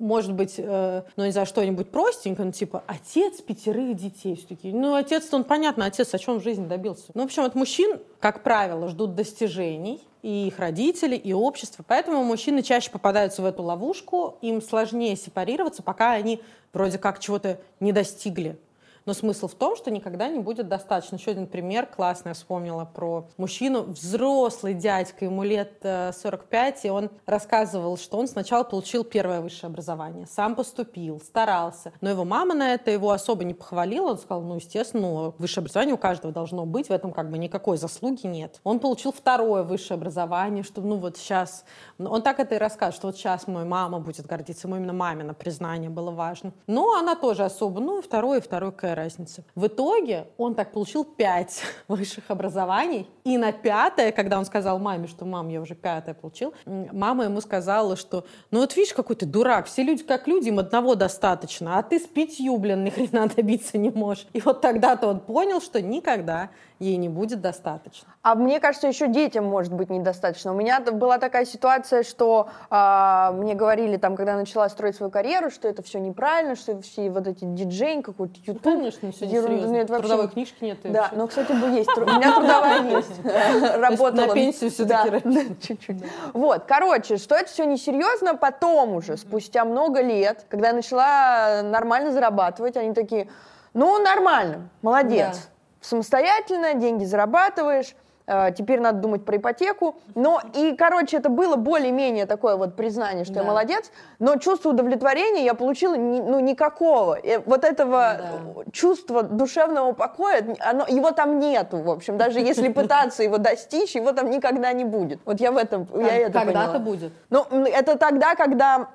C: может быть, э, ну, не знаю, что-нибудь простенькое, ну, типа, отец пятерых детей. Все такие, ну, отец-то, он, понятно, отец о чем в жизни добился. Ну, в общем, от мужчин, как правило, ждут достижений, и их родители, и общество. Поэтому мужчины чаще попадаются в эту ловушку, им сложнее сепарироваться, пока они вроде как чего-то не достигли. Но смысл в том, что никогда не будет достаточно. Еще один пример классный я вспомнила про мужчину, взрослый дядька, ему лет 45, э, и он рассказывал, что он сначала получил первое высшее образование, сам поступил, старался. Но его мама на это его особо не похвалила, он сказал, ну, естественно, ну, высшее образование у каждого должно быть, в этом как бы никакой заслуги нет. Он получил второе высшее образование, что, ну, вот сейчас, он так это и рассказывает, что вот сейчас моя мама будет гордиться, ему именно мамина признание было важно. Но она тоже особо, ну, второе, второе, какая разница. В итоге он так получил пять высших образований, и на пятое, когда он сказал маме, что мам, я уже пятое получил, мама ему сказала, что ну вот видишь, какой ты дурак, все люди как люди, им одного достаточно, а ты с пятью, блин, ни хрена добиться не можешь. И вот тогда-то он понял, что никогда ей не будет достаточно.
A: А мне кажется, еще детям может быть недостаточно. У меня была такая ситуация, что э, мне говорили там, когда я начала строить свою карьеру, что это все неправильно, что все вот эти диджей, какой-то YouTube.
C: Конечно, все ерунда. Нет, вообще... Трудовой книжки нет.
A: Да, но, кстати, есть. У меня трудовая есть. Работала.
C: На пенсию все-таки.
A: Чуть-чуть. Вот, короче, что это все несерьезно, потом уже, спустя много лет, когда я начала нормально зарабатывать, они такие, ну, нормально, молодец самостоятельно, деньги зарабатываешь, теперь надо думать про ипотеку. Но и, короче, это было более-менее такое вот признание, что да. я молодец, но чувство удовлетворения я получила ни, ну, никакого. И вот этого да. чувства душевного покоя, оно, его там нету, в общем. Даже если пытаться его достичь, его там никогда не будет. Вот я в этом, я это
C: Когда-то будет.
A: Ну, это тогда, когда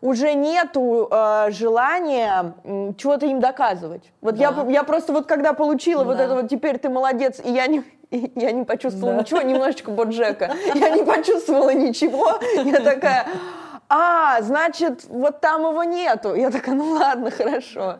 A: уже нету э, желания э, чего-то им доказывать. Вот да. я, я просто вот когда получила да. вот это вот «теперь ты молодец», и я не, и я не почувствовала да. ничего, немножечко Боджека, я не почувствовала ничего, я такая... А, значит, вот там его нету. Я такая, ну ладно, хорошо.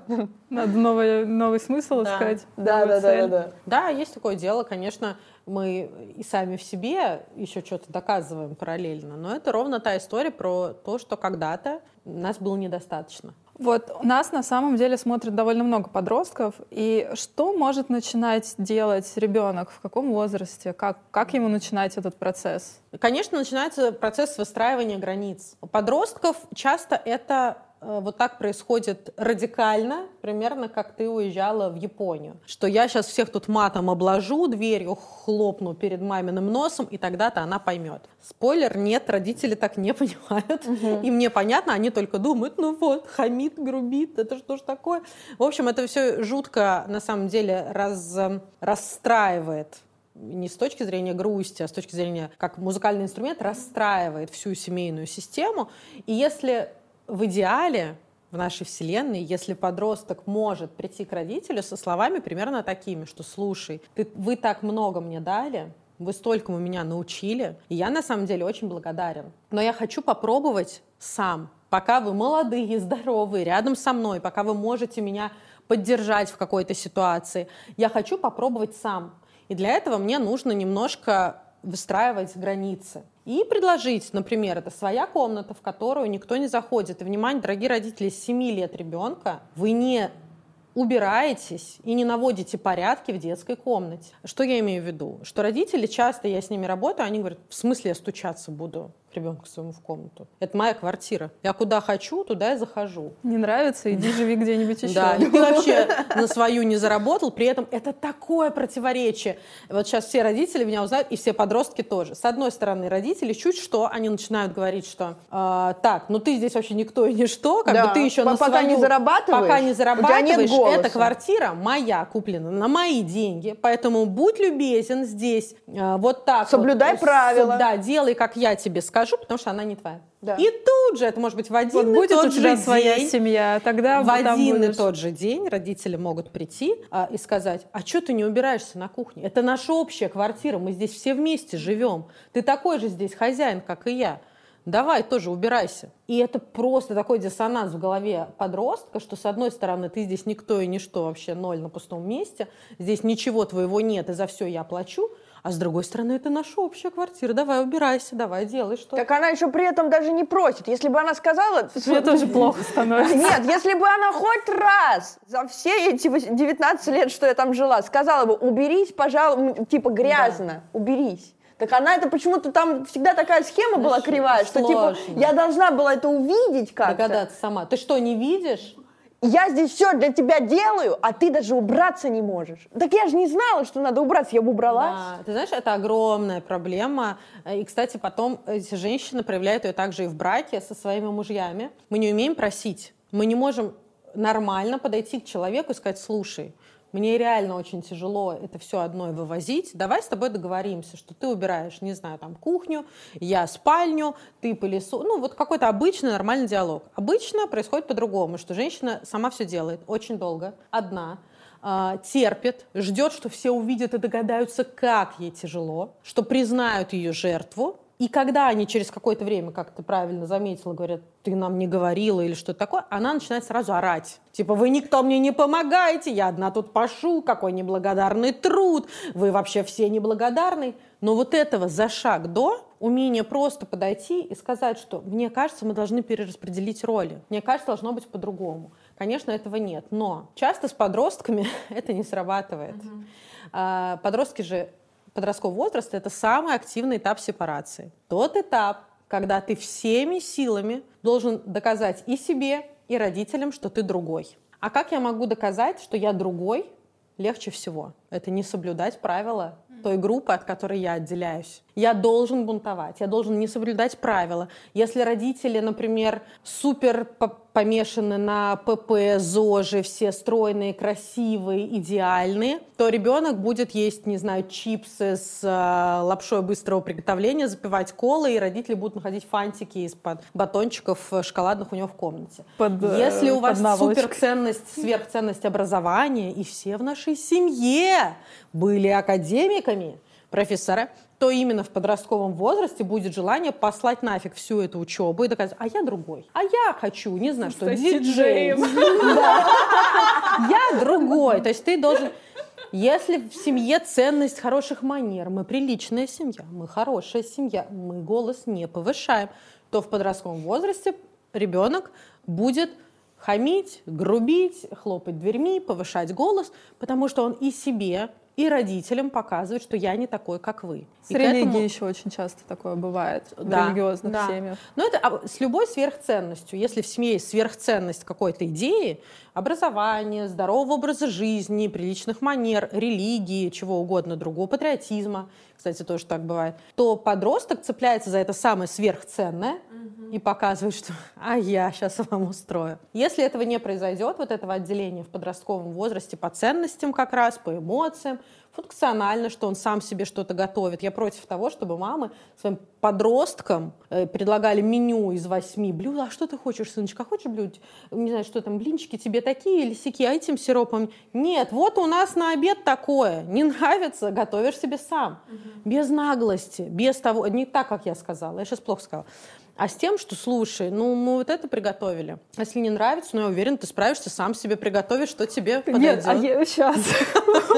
B: Надо новый, новый смысл да. искать.
A: Да, да, да, да, да.
C: Да, есть такое дело, конечно, мы и сами в себе еще что-то доказываем параллельно, но это ровно та история про то, что когда-то нас было недостаточно.
B: Вот нас на самом деле смотрит довольно много подростков, и что может начинать делать ребенок, в каком возрасте, как, как ему начинать этот процесс?
C: Конечно, начинается процесс выстраивания границ. У подростков часто это вот так происходит радикально, примерно как ты уезжала в Японию. Что я сейчас всех тут матом обложу, дверью хлопну перед маминым носом, и тогда-то она поймет. Спойлер, нет, родители так не понимают. Угу. И мне понятно, они только думают, ну вот, хамит, грубит, это что ж такое? В общем, это все жутко, на самом деле, раз, расстраивает не с точки зрения грусти, а с точки зрения, как музыкальный инструмент расстраивает всю семейную систему. И если в идеале в нашей вселенной, если подросток может прийти к родителю со словами примерно такими, что «слушай, ты, вы так много мне дали, вы столькому меня научили, и я на самом деле очень благодарен. Но я хочу попробовать сам, пока вы молодые, здоровые, рядом со мной, пока вы можете меня поддержать в какой-то ситуации, я хочу попробовать сам. И для этого мне нужно немножко выстраивать границы. И предложить, например, это своя комната, в которую никто не заходит. И, внимание, дорогие родители, с 7 лет ребенка вы не убираетесь и не наводите порядки в детской комнате. Что я имею в виду? Что родители, часто я с ними работаю, они говорят, в смысле я стучаться буду? К ребенку своему в комнату. Это моя квартира. Я куда хочу, туда и захожу.
B: Не нравится, иди живи где-нибудь еще.
C: Да, ты вообще на свою не заработал, при этом это такое противоречие. Вот сейчас все родители меня узнают, и все подростки тоже. С одной стороны, родители чуть что, они начинают говорить, что э, так, ну ты здесь вообще никто и ничто, как да. бы ты еще
A: на
C: пока
A: свою... не зарабатываешь,
C: пока не зарабатываешь, эта квартира моя, куплена на мои деньги, поэтому будь любезен здесь, э, вот так.
A: Соблюдай
C: вот,
A: правила.
C: Да, делай, как я тебе скажу скажу, потому что она не твоя. Да. И тут же, это может быть в один вот
B: и будет
C: тот
B: у
C: тебя
B: же своя
C: день,
B: семья, тогда
C: в один будешь... и тот же день родители могут прийти а, и сказать, а что ты не убираешься на кухне? Это наша общая квартира, мы здесь все вместе живем. Ты такой же здесь хозяин, как и я. Давай тоже убирайся. И это просто такой диссонанс в голове подростка, что с одной стороны ты здесь никто и ничто, вообще ноль на пустом месте, здесь ничего твоего нет, и за все я плачу, а с другой стороны, это наша общая квартира. Давай, убирайся, давай, делай что.
A: Так она еще при этом даже не просит. Если бы она сказала...
B: Мне тоже плохо становится.
A: Нет, если бы она хоть раз за все эти 19 лет, что я там жила, сказала бы, уберись, пожалуйста, типа грязно, да. уберись. Так она это почему-то там всегда такая схема была кривая, что типа я должна была это увидеть как-то.
C: Догадаться сама. Ты что, не видишь?
A: Я здесь все для тебя делаю, а ты даже убраться не можешь. Так я же не знала, что надо убраться, я бы убралась.
C: Да, ты знаешь, это огромная проблема. И, кстати, потом эти женщины проявляют ее также и в браке со своими мужьями. Мы не умеем просить. Мы не можем нормально подойти к человеку и сказать, слушай, мне реально очень тяжело это все одной вывозить. Давай с тобой договоримся, что ты убираешь, не знаю, там кухню, я спальню, ты пылесос. Ну, вот какой-то обычный нормальный диалог. Обычно происходит по-другому, что женщина сама все делает очень долго, одна, э, терпит, ждет, что все увидят и догадаются, как ей тяжело, что признают ее жертву, и когда они через какое-то время, как ты правильно заметила, говорят, ты нам не говорила или что-то такое, она начинает сразу орать. Типа, вы никто мне не помогаете, я одна тут пашу, какой неблагодарный труд, вы вообще все неблагодарны. Но вот этого за шаг до умение просто подойти и сказать, что мне кажется, мы должны перераспределить роли. Мне кажется, должно быть по-другому. Конечно, этого нет. Но часто с подростками это не срабатывает. Uh-huh. Подростки же подросткового возраста это самый активный этап сепарации. Тот этап, когда ты всеми силами должен доказать и себе, и родителям, что ты другой. А как я могу доказать, что я другой? Легче всего. Это не соблюдать правила той группы, от которой я отделяюсь. Я должен бунтовать, я должен не соблюдать правила. Если родители, например, супер помешаны на ПП, ЗОЖи, все стройные, красивые, идеальные, то ребенок будет есть, не знаю, чипсы с э, лапшой быстрого приготовления, запивать колы, и родители будут находить фантики из-под батончиков шоколадных у него в комнате.
B: Под,
C: э, Если у вас суперценность, сверхценность образования, и все в нашей семье были академиками, профессора, то именно в подростковом возрасте будет желание послать нафиг всю эту учебу и доказать, а я другой. А я хочу, не знаю, что, диджей. Я другой. То есть ты должен... Если в семье ценность хороших манер, мы приличная семья, мы хорошая семья, мы голос не повышаем, то в подростковом возрасте ребенок будет хамить, грубить, хлопать дверьми, повышать голос, потому что он и себе и родителям показывать, что я не такой, как вы.
B: С и религией этому... еще очень часто такое бывает да, в религиозных да. семьях.
C: Но это а, с любой сверхценностью. Если в семье есть сверхценность какой-то идеи, образования, здорового образа жизни, приличных манер, религии, чего угодно другого, патриотизма, кстати, тоже так бывает, то подросток цепляется за это самое сверхценное угу. и показывает, что «а я сейчас вам устрою». Если этого не произойдет, вот этого отделения в подростковом возрасте по ценностям как раз, по эмоциям, функционально, что он сам себе что-то готовит. Я против того, чтобы мамы своим подросткам э, предлагали меню из восьми блюд. А что ты хочешь, сыночка? Хочешь блюд? Не знаю, что там, блинчики тебе такие или сики, а этим сиропом? Нет, вот у нас на обед такое. Не нравится, готовишь себе сам. Угу. Без наглости, без того, не так, как я сказала. Я сейчас плохо сказала а с тем, что, слушай, ну, мы вот это приготовили. Если не нравится, ну, я уверен, ты справишься, сам себе приготовишь, что тебе подойдет.
B: Нет, а я сейчас.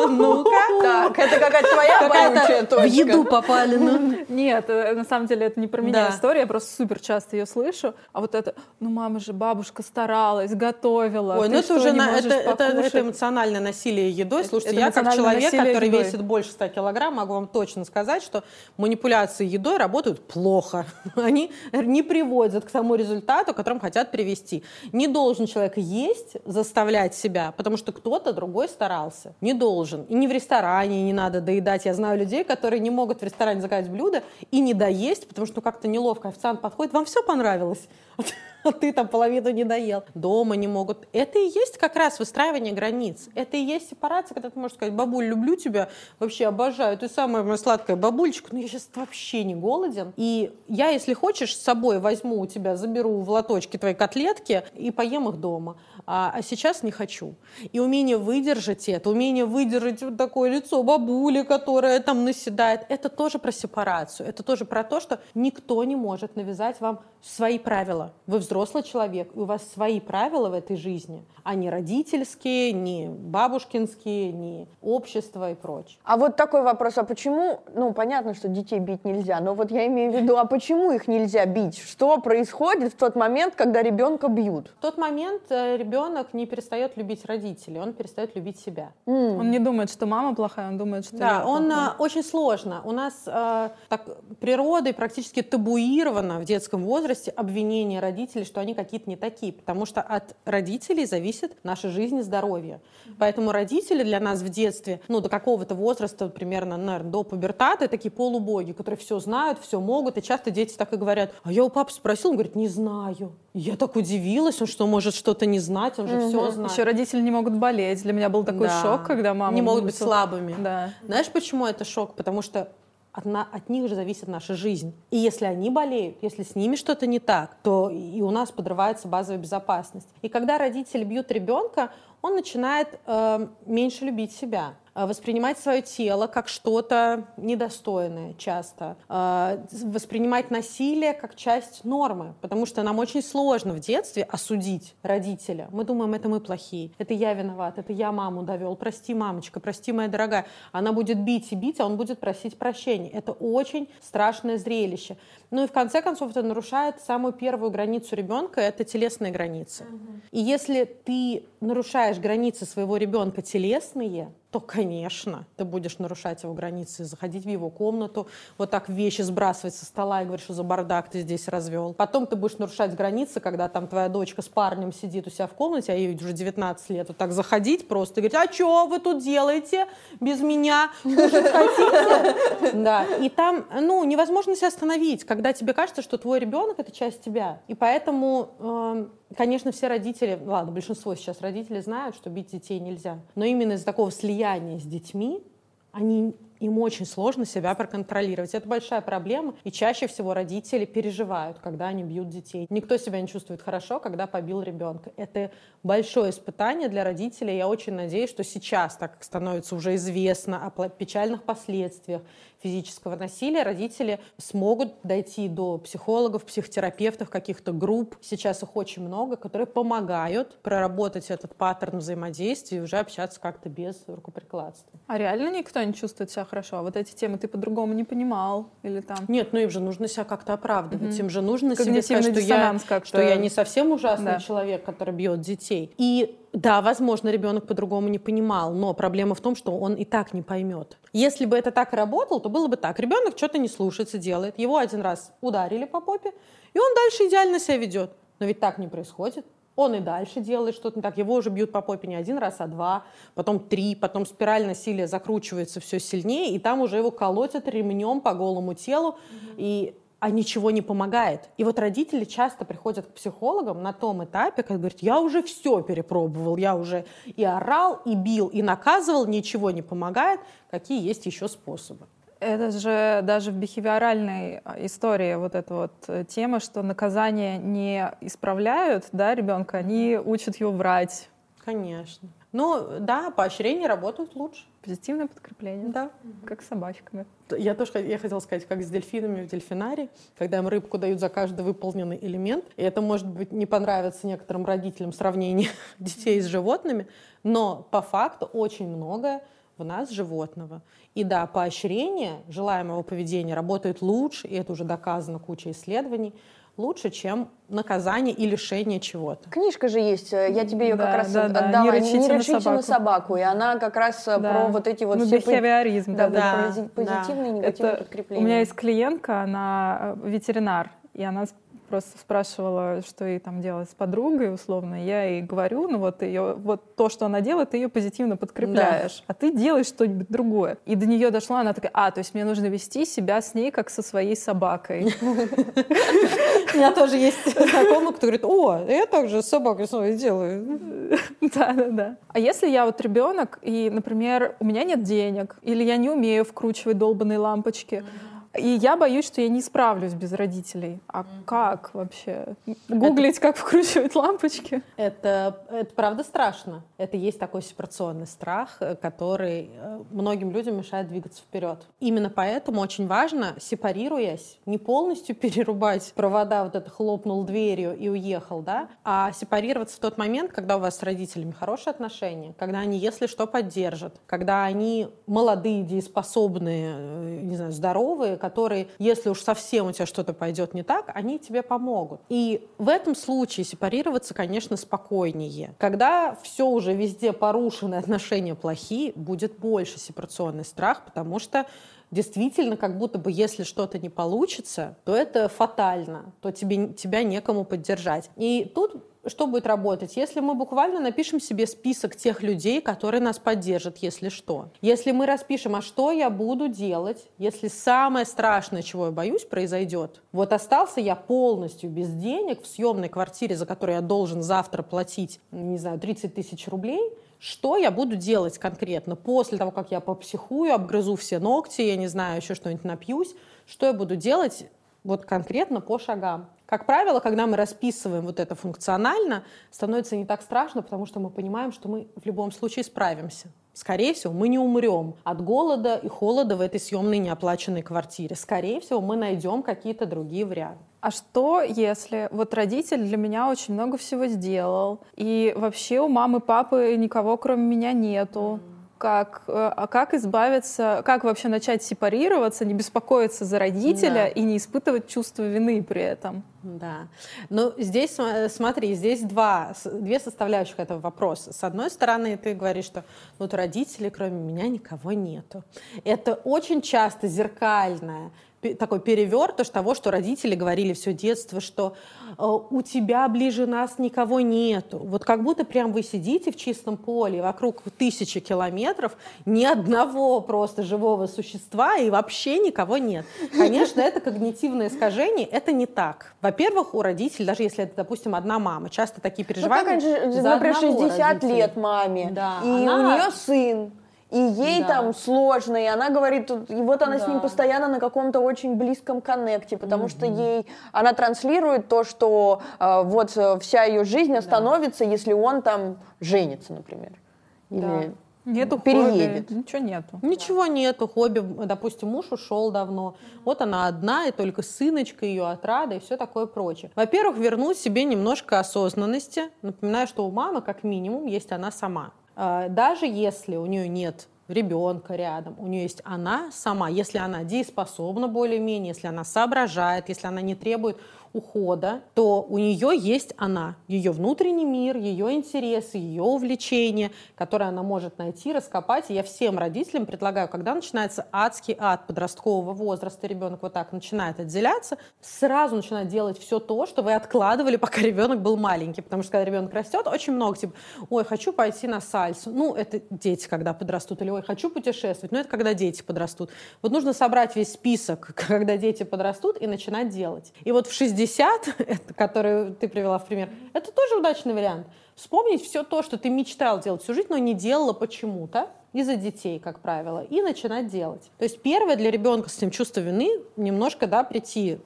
C: Ну-ка.
A: Так, это какая-то твоя болючая точка.
C: В еду попали, ну.
B: Нет, э, на самом деле это не про меня история, я просто супер часто ее слышу. А вот это, ну, мама же, бабушка старалась, готовила. Ой, ну это уже
C: это эмоциональное насилие едой. Слушайте, я как человек, который весит больше 100 килограмм, могу вам точно сказать, что манипуляции едой работают плохо. Они не приводят к тому результату, к которому хотят привести. Не должен человек есть, заставлять себя, потому что кто-то другой старался. Не должен. И не в ресторане не надо доедать. Я знаю людей, которые не могут в ресторане заказать блюдо и не доесть, потому что ну, как-то неловко. Официант подходит, вам все понравилось? а ты там половину не доел. Дома не могут. Это и есть как раз выстраивание границ. Это и есть сепарация, когда ты можешь сказать, бабуль, люблю тебя, вообще обожаю, ты самая моя сладкая бабульчика, но я сейчас вообще не голоден. И я, если хочешь, с собой возьму у тебя, заберу в лоточки твои котлетки и поем их дома. А, а сейчас не хочу. И умение выдержать это, умение выдержать вот такое лицо бабули, которая там наседает, это тоже про сепарацию. Это тоже про то, что никто не может навязать вам свои правила. Вы взрослый человек, и у вас свои правила в этой жизни, а не родительские, не бабушкинские, не общество и прочее.
A: А вот такой вопрос, а почему, ну, понятно, что детей бить нельзя, но вот я имею в виду, а почему их нельзя бить? Что происходит в тот момент, когда ребенка бьют?
C: В тот момент э, ребенок не перестает любить родителей, он перестает любить себя.
B: Mm. Он не думает, что мама плохая, он думает, что
C: Да, он плохой. Э, очень сложно. У нас э, так природой практически табуировано в детском возрасте обвинение родителей, что они какие-то не такие, потому что от родителей зависит наша жизнь и здоровье. Поэтому родители для нас в детстве, ну, до какого-то возраста, примерно, наверное, до пубертата, такие полубоги, которые все знают, все могут, и часто дети так и говорят, а я у папы спросил, он говорит, не знаю. Я так удивилась, он что, может что-то не знать, он же угу. все знает.
B: Еще родители не могут болеть. Для меня был такой да. шок, когда мама...
C: Не могут быть слабыми.
B: Да.
C: Знаешь, почему это шок? Потому что от, на, от них же зависит наша жизнь. И если они болеют, если с ними что-то не так, то и у нас подрывается базовая безопасность. И когда родители бьют ребенка, он начинает э, меньше любить себя. Э, воспринимать свое тело как что-то недостойное часто, э, воспринимать насилие как часть нормы, потому что нам очень сложно в детстве осудить родителя. Мы думаем, это мы плохие, это я виноват, это я маму довел, прости, мамочка, прости, моя дорогая. Она будет бить и бить, а он будет просить прощения. Это очень страшное зрелище. Ну и в конце концов это нарушает самую первую границу ребенка, это телесные границы. И если ты нарушаешь границы своего ребенка телесные, то, конечно, ты будешь нарушать его границы, заходить в его комнату, вот так вещи сбрасывать со стола и говорить, что за бардак ты здесь развел. Потом ты будешь нарушать границы, когда там твоя дочка с парнем сидит у себя в комнате, а ей уже 19 лет, вот так заходить просто и говорить, а что вы тут делаете без меня? Кушать хотите? Да, и там, ну, невозможно себя остановить, когда тебе кажется, что твой ребенок — это часть тебя. И поэтому эм, Конечно, все родители, ладно, большинство сейчас родителей знают, что бить детей нельзя. Но именно из-за такого слияния с детьми они им очень сложно себя проконтролировать. Это большая проблема, и чаще всего родители переживают, когда они бьют детей. Никто себя не чувствует хорошо, когда побил ребенка. Это большое испытание для родителей. Я очень надеюсь, что сейчас, так как становится уже известно о печальных последствиях физического насилия, родители смогут дойти до психологов, психотерапевтов, каких-то групп. Сейчас их очень много, которые помогают проработать этот паттерн взаимодействия и уже общаться как-то без рукоприкладства.
B: А реально никто не чувствует себя хорошо. А вот эти темы ты по-другому не понимал или там?
C: Нет, ну им же нужно себя как-то оправдывать. Угу. Им же нужно себе сказать, что я, что я не совсем ужасный да. человек, который бьет детей. И да, возможно, ребенок по-другому не понимал, но проблема в том, что он и так не поймет. Если бы это так и работало, то было бы так. Ребенок что-то не слушается, делает. Его один раз ударили по попе, и он дальше идеально себя ведет. Но ведь так не происходит. Он и дальше делает что-то не так. Его уже бьют по попе не один раз, а два, потом три, потом спираль насилия закручивается все сильнее, и там уже его колотят ремнем по голому телу, mm-hmm. и а ничего не помогает. И вот родители часто приходят к психологам на том этапе, когда говорят, я уже все перепробовал, я уже и орал, и бил, и наказывал, ничего не помогает, какие есть еще способы.
B: Это же даже в бихевиоральной а, истории вот эта вот э, тема, что наказания не исправляют да, ребенка, они учат его врать.
C: Конечно. Ну да, поощрения работают лучше.
B: Позитивное подкрепление.
C: Да.
B: Как с собачками.
C: Я тоже я хотела сказать, как с дельфинами в дельфинарии, когда им рыбку дают за каждый выполненный элемент. И это, может быть, не понравится некоторым родителям сравнение детей с животными, но по факту очень многое в нас животного. И да, поощрение желаемого поведения работает лучше, и это уже доказано кучей исследований, лучше, чем наказание и лишение чего-то.
A: Книжка же есть, э, я тебе ее да, как раз да, отдала, да. «Не рычите, не рычите на, собаку. на собаку», и она как раз э, да. про вот эти вот
B: ну, все... Бихевиоризм.
A: Да, да, да, позитивные и негативные
B: это,
A: подкрепления.
B: У меня есть клиентка, она э, ветеринар, и она просто спрашивала, что ей там делать с подругой, условно. Я ей говорю, ну вот ее, вот то, что она делает, ты ее позитивно подкрепляешь, да. а ты делаешь что-нибудь другое. И до нее дошла, она такая, а, то есть мне нужно вести себя с ней, как со своей собакой.
C: У меня тоже есть знакомый, кто говорит, о, я так же с собакой своей делаю.
B: Да, да, да. А если я вот ребенок, и, например, у меня нет денег, или я не умею вкручивать долбанные лампочки, и я боюсь, что я не справлюсь без родителей. А как вообще? Гуглить, это... как вкручивать лампочки?
C: Это, это правда страшно. Это есть такой сепарационный страх, э, который э, многим людям мешает двигаться вперед. Именно поэтому очень важно, сепарируясь, не полностью перерубать провода, вот это хлопнул дверью и уехал, да, а сепарироваться в тот момент, когда у вас с родителями хорошие отношения, когда они, если что, поддержат, когда они молодые, дееспособные, э, не знаю, здоровые, которые, если уж совсем у тебя что-то пойдет не так, они тебе помогут. И в этом случае сепарироваться, конечно, спокойнее. Когда все уже везде порушено, отношения плохие, будет больше сепарационный страх, потому что действительно, как будто бы, если что-то не получится, то это фатально, то тебе, тебя некому поддержать. И тут что будет работать? Если мы буквально напишем себе список тех людей, которые нас поддержат, если что. Если мы распишем, а что я буду делать, если самое страшное, чего я боюсь, произойдет. Вот остался я полностью без денег в съемной квартире, за которую я должен завтра платить, не знаю, 30 тысяч рублей, что я буду делать конкретно после того, как я попсихую, обгрызу все ногти, я не знаю, еще что-нибудь напьюсь, что я буду делать вот конкретно по шагам. Как правило, когда мы расписываем вот это функционально, становится не так страшно, потому что мы понимаем, что мы в любом случае справимся. Скорее всего, мы не умрем от голода и холода в этой съемной неоплаченной квартире. Скорее всего, мы найдем какие-то другие варианты.
B: А что, если вот родитель для меня очень много всего сделал, и вообще у мамы, папы никого кроме меня нету? Mm как, э, а как избавиться, как вообще начать сепарироваться, не беспокоиться за родителя да. и не испытывать чувство вины при этом.
C: Да. Ну, здесь, смотри, здесь два, две составляющих этого вопроса. С одной стороны, ты говоришь, что вот родителей, кроме меня, никого нету. Это очень часто зеркальное такой перевертыш того, что родители говорили все детство, что э, у тебя ближе нас никого нету. Вот как будто прям вы сидите в чистом поле, вокруг тысячи километров, ни одного просто живого существа и вообще никого нет. Конечно, это когнитивное искажение, это не так. Во-первых, у родителей, даже если это, допустим, одна мама, часто такие переживания. Ну,
A: как же, например, 60 родителя. лет маме, да, и она... у нее сын и ей да. там сложно, и она говорит, и вот она да. с ним постоянно на каком-то очень близком коннекте, потому mm-hmm. что ей, она транслирует то, что э, вот э, вся ее жизнь остановится, да. если он там женится, например.
B: Или да. Нету переедет. Хобби, ничего нету.
C: Ничего нету. Хобби, допустим, муж ушел давно. Вот она одна, и только сыночка ее отрада, и все такое прочее. Во-первых, вернуть себе немножко осознанности. Напоминаю, что у мамы, как минимум, есть она сама. А, даже если у нее нет ребенка рядом, у нее есть она сама. Если она дееспособна более-менее, если она соображает, если она не требует ухода, то у нее есть она, ее внутренний мир, ее интересы, ее увлечения, которые она может найти, раскопать. И я всем родителям предлагаю, когда начинается адский ад подросткового возраста, ребенок вот так начинает отделяться, сразу начинать делать все то, что вы откладывали, пока ребенок был маленький. Потому что когда ребенок растет, очень много типа, ой, хочу пойти на сальсу. Ну, это дети, когда подрастут. Или, ой, хочу путешествовать. Ну, это когда дети подрастут. Вот нужно собрать весь список, когда дети подрастут, и начинать делать. И вот в 60 60, который ты привела в пример, это тоже удачный вариант. Вспомнить все то, что ты мечтал делать всю жизнь, но не делала почему-то, из-за детей, как правило, и начинать делать. То есть первое для ребенка с этим чувство вины немножко да, прийти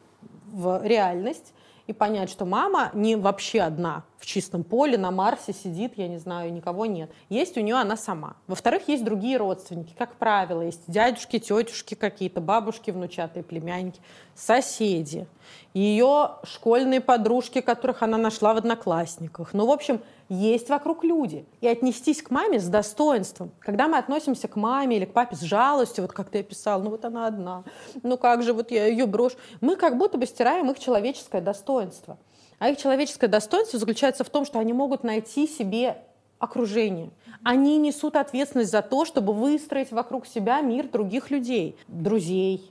C: в реальность и понять, что мама не вообще одна в чистом поле, на Марсе сидит, я не знаю, никого нет. Есть у нее она сама. Во-вторых, есть другие родственники, как правило, есть дядюшки, тетюшки какие-то, бабушки, внучатые, племянники, соседи, ее школьные подружки, которых она нашла в одноклассниках. Ну, в общем, есть вокруг люди. И отнестись к маме с достоинством. Когда мы относимся к маме или к папе с жалостью, вот как ты описал, ну вот она одна, ну как же вот я ее брошу, мы как будто бы стираем их человеческое достоинство. А их человеческое достоинство заключается в том, что они могут найти себе окружение. Они несут ответственность за то, чтобы выстроить вокруг себя мир других людей, друзей,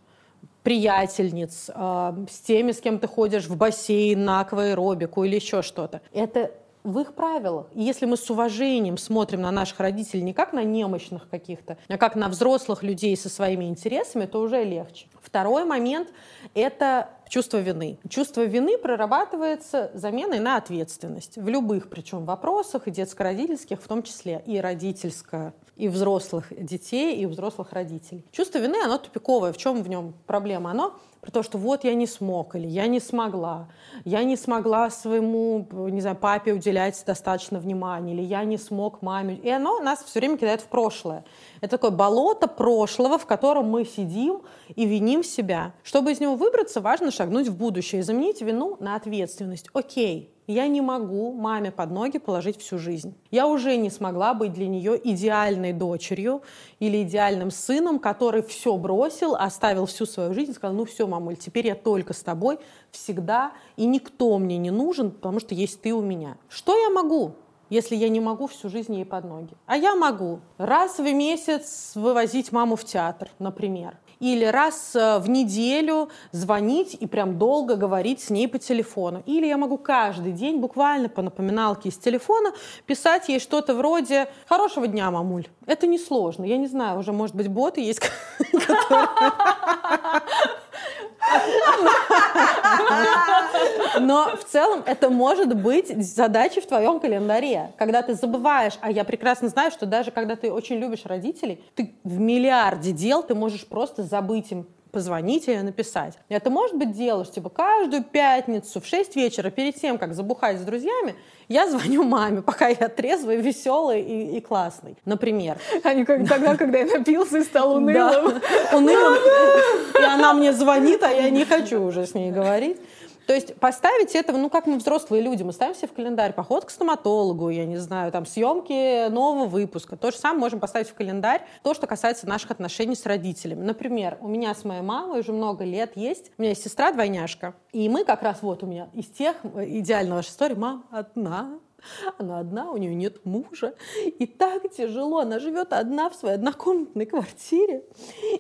C: приятельниц, э, с теми, с кем ты ходишь в бассейн, на акваэробику или еще что-то. Это в их правилах. И если мы с уважением смотрим на наших родителей не как на немощных каких-то, а как на взрослых людей со своими интересами, то уже легче. Второй момент — это чувство вины. Чувство вины прорабатывается заменой на ответственность. В любых, причем, вопросах, и детско-родительских в том числе, и родительское, и взрослых детей, и взрослых родителей. Чувство вины, оно тупиковое. В чем в нем проблема? Оно про то, что вот я не смог или я не смогла, я не смогла своему, не знаю, папе уделять достаточно внимания, или я не смог маме. И оно нас все время кидает в прошлое. Это такое болото прошлого, в котором мы сидим и виним себя. Чтобы из него выбраться, важно шагнуть в будущее и заменить вину на ответственность. Окей, я не могу маме под ноги положить всю жизнь. Я уже не смогла быть для нее идеальной дочерью или идеальным сыном, который все бросил, оставил всю свою жизнь и сказал, ну все, мамуль, теперь я только с тобой всегда, и никто мне не нужен, потому что есть ты у меня. Что я могу? Если я не могу всю жизнь ей под ноги. А я могу раз в месяц вывозить маму в театр, например. Или раз э, в неделю звонить и прям долго говорить с ней по телефону. Или я могу каждый день буквально по напоминалке из телефона писать ей что-то вроде «Хорошего дня, мамуль». Это несложно. Я не знаю, уже, может быть, боты есть, которые... Но в целом это может быть задачей в твоем календаре. Когда ты забываешь, а я прекрасно знаю, что даже когда ты очень любишь родителей, ты в миллиарде дел ты можешь просто забыть им позвонить или написать. Это может быть что типа каждую пятницу в 6 вечера перед тем, как забухать с друзьями, я звоню маме, пока я трезвый, веселый и, и классный, например.
B: А не как тогда, когда я напился и стал унылым.
C: Да. Унылым. И она мне звонит, а я не хочу уже с ней говорить. То есть поставить это, ну, как мы взрослые люди, мы ставим себе в календарь поход к стоматологу, я не знаю, там, съемки нового выпуска. То же самое можем поставить в календарь то, что касается наших отношений с родителями. Например, у меня с моей мамой уже много лет есть, у меня есть сестра-двойняшка, и мы как раз вот у меня из тех, э, идеальная ваша история, мам одна, она одна, у нее нет мужа. И так тяжело. Она живет одна в своей однокомнатной квартире.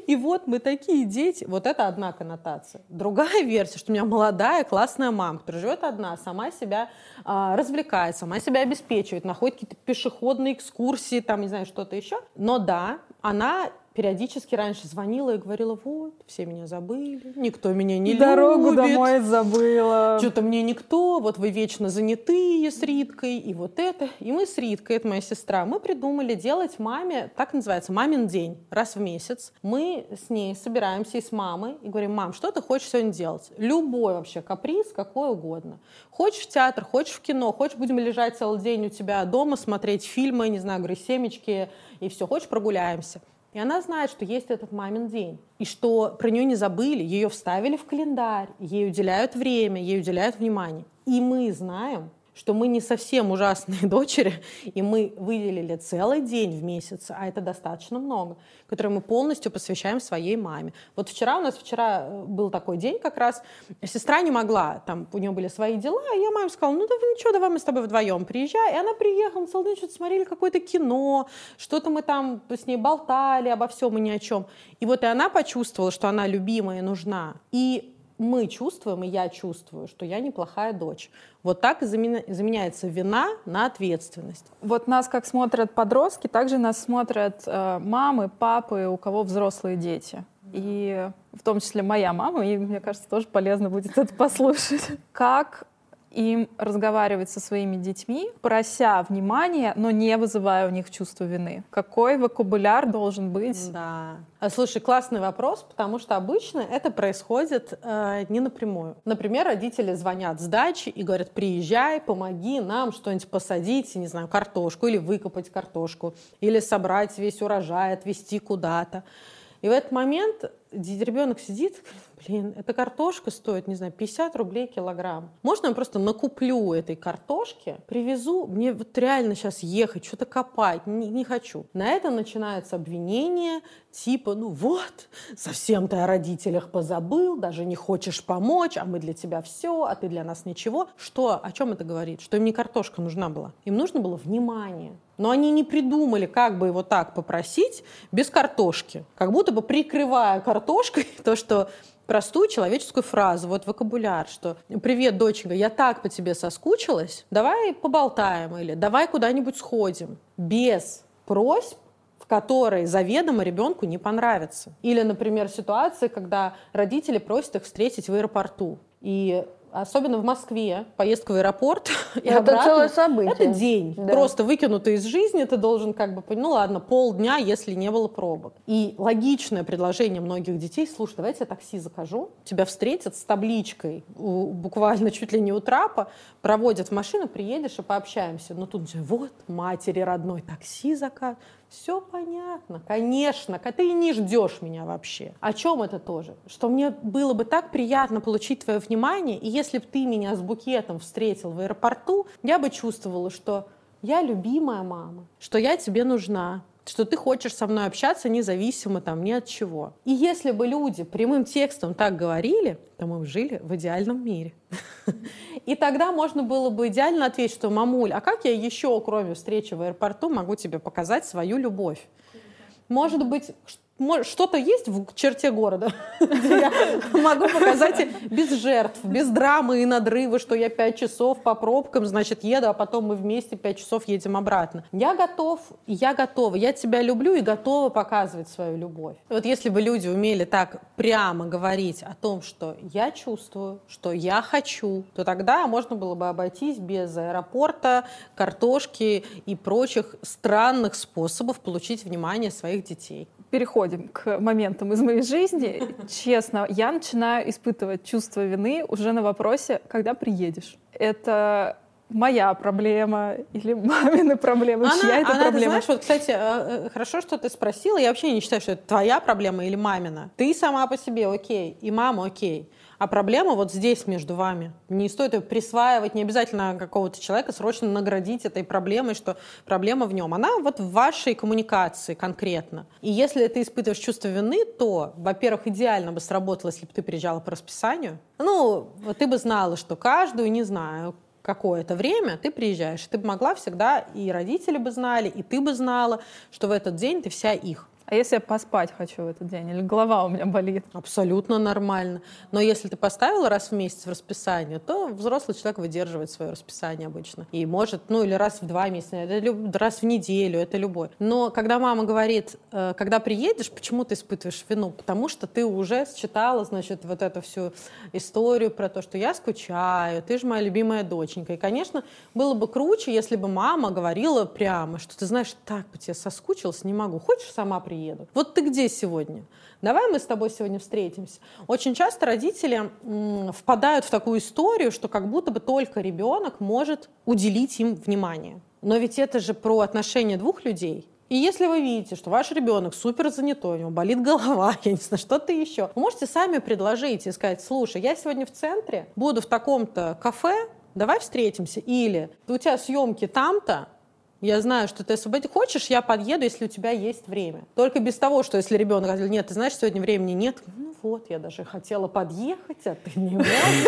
C: И вот мы такие дети. Вот это одна коннотация. Другая версия, что у меня молодая, классная мама, которая живет одна, сама себя а, развлекает, сама себя обеспечивает, находит какие-то пешеходные экскурсии, там, не знаю, что-то еще. Но да, она периодически раньше звонила и говорила, вот, все меня забыли, никто меня не
B: Дорогу любит. Дорогу домой забыла.
C: Что-то мне никто, вот вы вечно занятые с Риткой, и вот это. И мы с Риткой, это моя сестра, мы придумали делать маме, так называется, мамин день, раз в месяц. Мы с ней собираемся и с мамой и говорим, мам, что ты хочешь сегодня делать? Любой вообще каприз, какой угодно. Хочешь в театр, хочешь в кино, хочешь будем лежать целый день у тебя дома, смотреть фильмы, не знаю, говорю, семечки, и все, хочешь прогуляемся. И она знает, что есть этот мамин день, и что про нее не забыли, ее вставили в календарь, ей уделяют время, ей уделяют внимание. И мы знаем, что мы не совсем ужасные дочери, и мы выделили целый день в месяц, а это достаточно много, который мы полностью посвящаем своей маме. Вот вчера у нас вчера э, был такой день как раз, сестра не могла, там у нее были свои дела, и я маме сказала, ну да ничего, давай мы с тобой вдвоем приезжай. И она приехала, целый день что-то смотрели какое-то кино, что-то мы там с ней болтали обо всем и ни о чем. И вот и она почувствовала, что она любимая нужна. И мы чувствуем, и я чувствую, что я неплохая дочь. Вот так и заменяется вина на ответственность.
B: Вот нас как смотрят подростки, также нас смотрят э, мамы, папы, у кого взрослые дети. И в том числе моя мама, и мне кажется, тоже полезно будет это послушать. Как им разговаривать со своими детьми, прося внимания, но не вызывая у них чувство вины? Какой вокабуляр должен быть?
C: Да. А, слушай, классный вопрос, потому что обычно это происходит э, не напрямую. Например, родители звонят с дачи и говорят, приезжай, помоги нам что-нибудь посадить, не знаю, картошку или выкопать картошку, или собрать весь урожай, отвезти куда-то. И в этот момент ребенок сидит, блин, эта картошка стоит, не знаю, 50 рублей килограмм. Можно я просто накуплю этой картошки, привезу, мне вот реально сейчас ехать, что-то копать, не, не хочу. На это начинается обвинение, типа, ну вот, совсем ты о родителях позабыл, даже не хочешь помочь, а мы для тебя все, а ты для нас ничего. Что, о чем это говорит? Что им не картошка нужна была, им нужно было внимание. Но они не придумали, как бы его так попросить без картошки. Как будто бы прикрывая картошкой то, что простую человеческую фразу, вот вокабуляр, что «Привет, доченька, я так по тебе соскучилась, давай поболтаем» или «давай куда-нибудь сходим». Без просьб, в которой заведомо ребенку не понравится. Или, например, ситуации, когда родители просят их встретить в аэропорту. И особенно в Москве, поездка в аэропорт и
A: это
C: обратно.
A: целое событие.
C: Это день, да. просто выкинутый из жизни, ты должен как бы, ну ладно, полдня, если не было пробок. И логичное предложение многих детей, слушай, давайте я такси закажу, тебя встретят с табличкой, буквально чуть ли не у трапа, проводят в машину, приедешь и пообщаемся. Но тут вот, матери родной такси заказ, все понятно, конечно, ты не ждешь меня вообще. О чем это тоже? Что мне было бы так приятно получить твое внимание, и если бы ты меня с букетом встретил в аэропорту, я бы чувствовала, что я любимая мама, что я тебе нужна, что ты хочешь со мной общаться независимо там ни от чего. И если бы люди прямым текстом так говорили, то мы бы жили в идеальном мире. И тогда можно было бы идеально ответить, что «Мамуль, а как я еще, кроме встречи в аэропорту, могу тебе показать свою любовь?» Может быть, что-то есть в черте города, где я могу показать без жертв, без драмы и надрыва, что я пять часов по пробкам, значит, еду, а потом мы вместе пять часов едем обратно. Я готов, я готова, я тебя люблю и готова показывать свою любовь. Вот если бы люди умели так прямо говорить о том, что я чувствую, что я хочу, то тогда можно было бы обойтись без аэропорта, картошки и прочих странных способов получить внимание своих детей
B: переходим к моментам из моей жизни. Честно, я начинаю испытывать чувство вины уже на вопросе, когда приедешь. Это моя проблема или мамина проблема,
C: она,
B: чья это
C: она,
B: проблема.
C: Ты знаешь, вот, кстати, э, э, хорошо, что ты спросила. Я вообще не считаю, что это твоя проблема или мамина. Ты сама по себе окей, и мама окей. А проблема вот здесь между вами. Не стоит ее присваивать, не обязательно какого-то человека срочно наградить этой проблемой, что проблема в нем. Она вот в вашей коммуникации конкретно. И если ты испытываешь чувство вины, то, во-первых, идеально бы сработало, если бы ты приезжала по расписанию. Ну, ты бы знала, что каждую, не знаю, какое-то время ты приезжаешь. Ты бы могла всегда, и родители бы знали, и ты бы знала, что в этот день ты вся их.
B: А если я поспать хочу в этот день, или голова у меня болит?
C: Абсолютно нормально. Но если ты поставила раз в месяц в расписание, то взрослый человек выдерживает свое расписание обычно. И может, ну или раз в два месяца, это раз в неделю, это любой. Но когда мама говорит, э, когда приедешь, почему ты испытываешь вину? Потому что ты уже считала, значит, вот эту всю историю про то, что я скучаю, ты же моя любимая доченька. И, конечно, было бы круче, если бы мама говорила прямо, что ты знаешь, так по тебе соскучилась, не могу. Хочешь сама приехать? Приеду. Вот ты где сегодня? Давай мы с тобой сегодня встретимся. Очень часто родители впадают в такую историю, что как будто бы только ребенок может уделить им внимание. Но ведь это же про отношения двух людей. И если вы видите, что ваш ребенок супер занятой, у него болит голова, я не знаю, что-то еще, вы можете сами предложить и сказать, слушай, я сегодня в центре, буду в таком-то кафе, давай встретимся. Или у тебя съемки там-то, я знаю, что ты освободить хочешь, я подъеду, если у тебя есть время. Только без того, что если ребенок говорит, нет, ты знаешь, сегодня времени нет, ну вот, я даже хотела подъехать, а ты не можешь.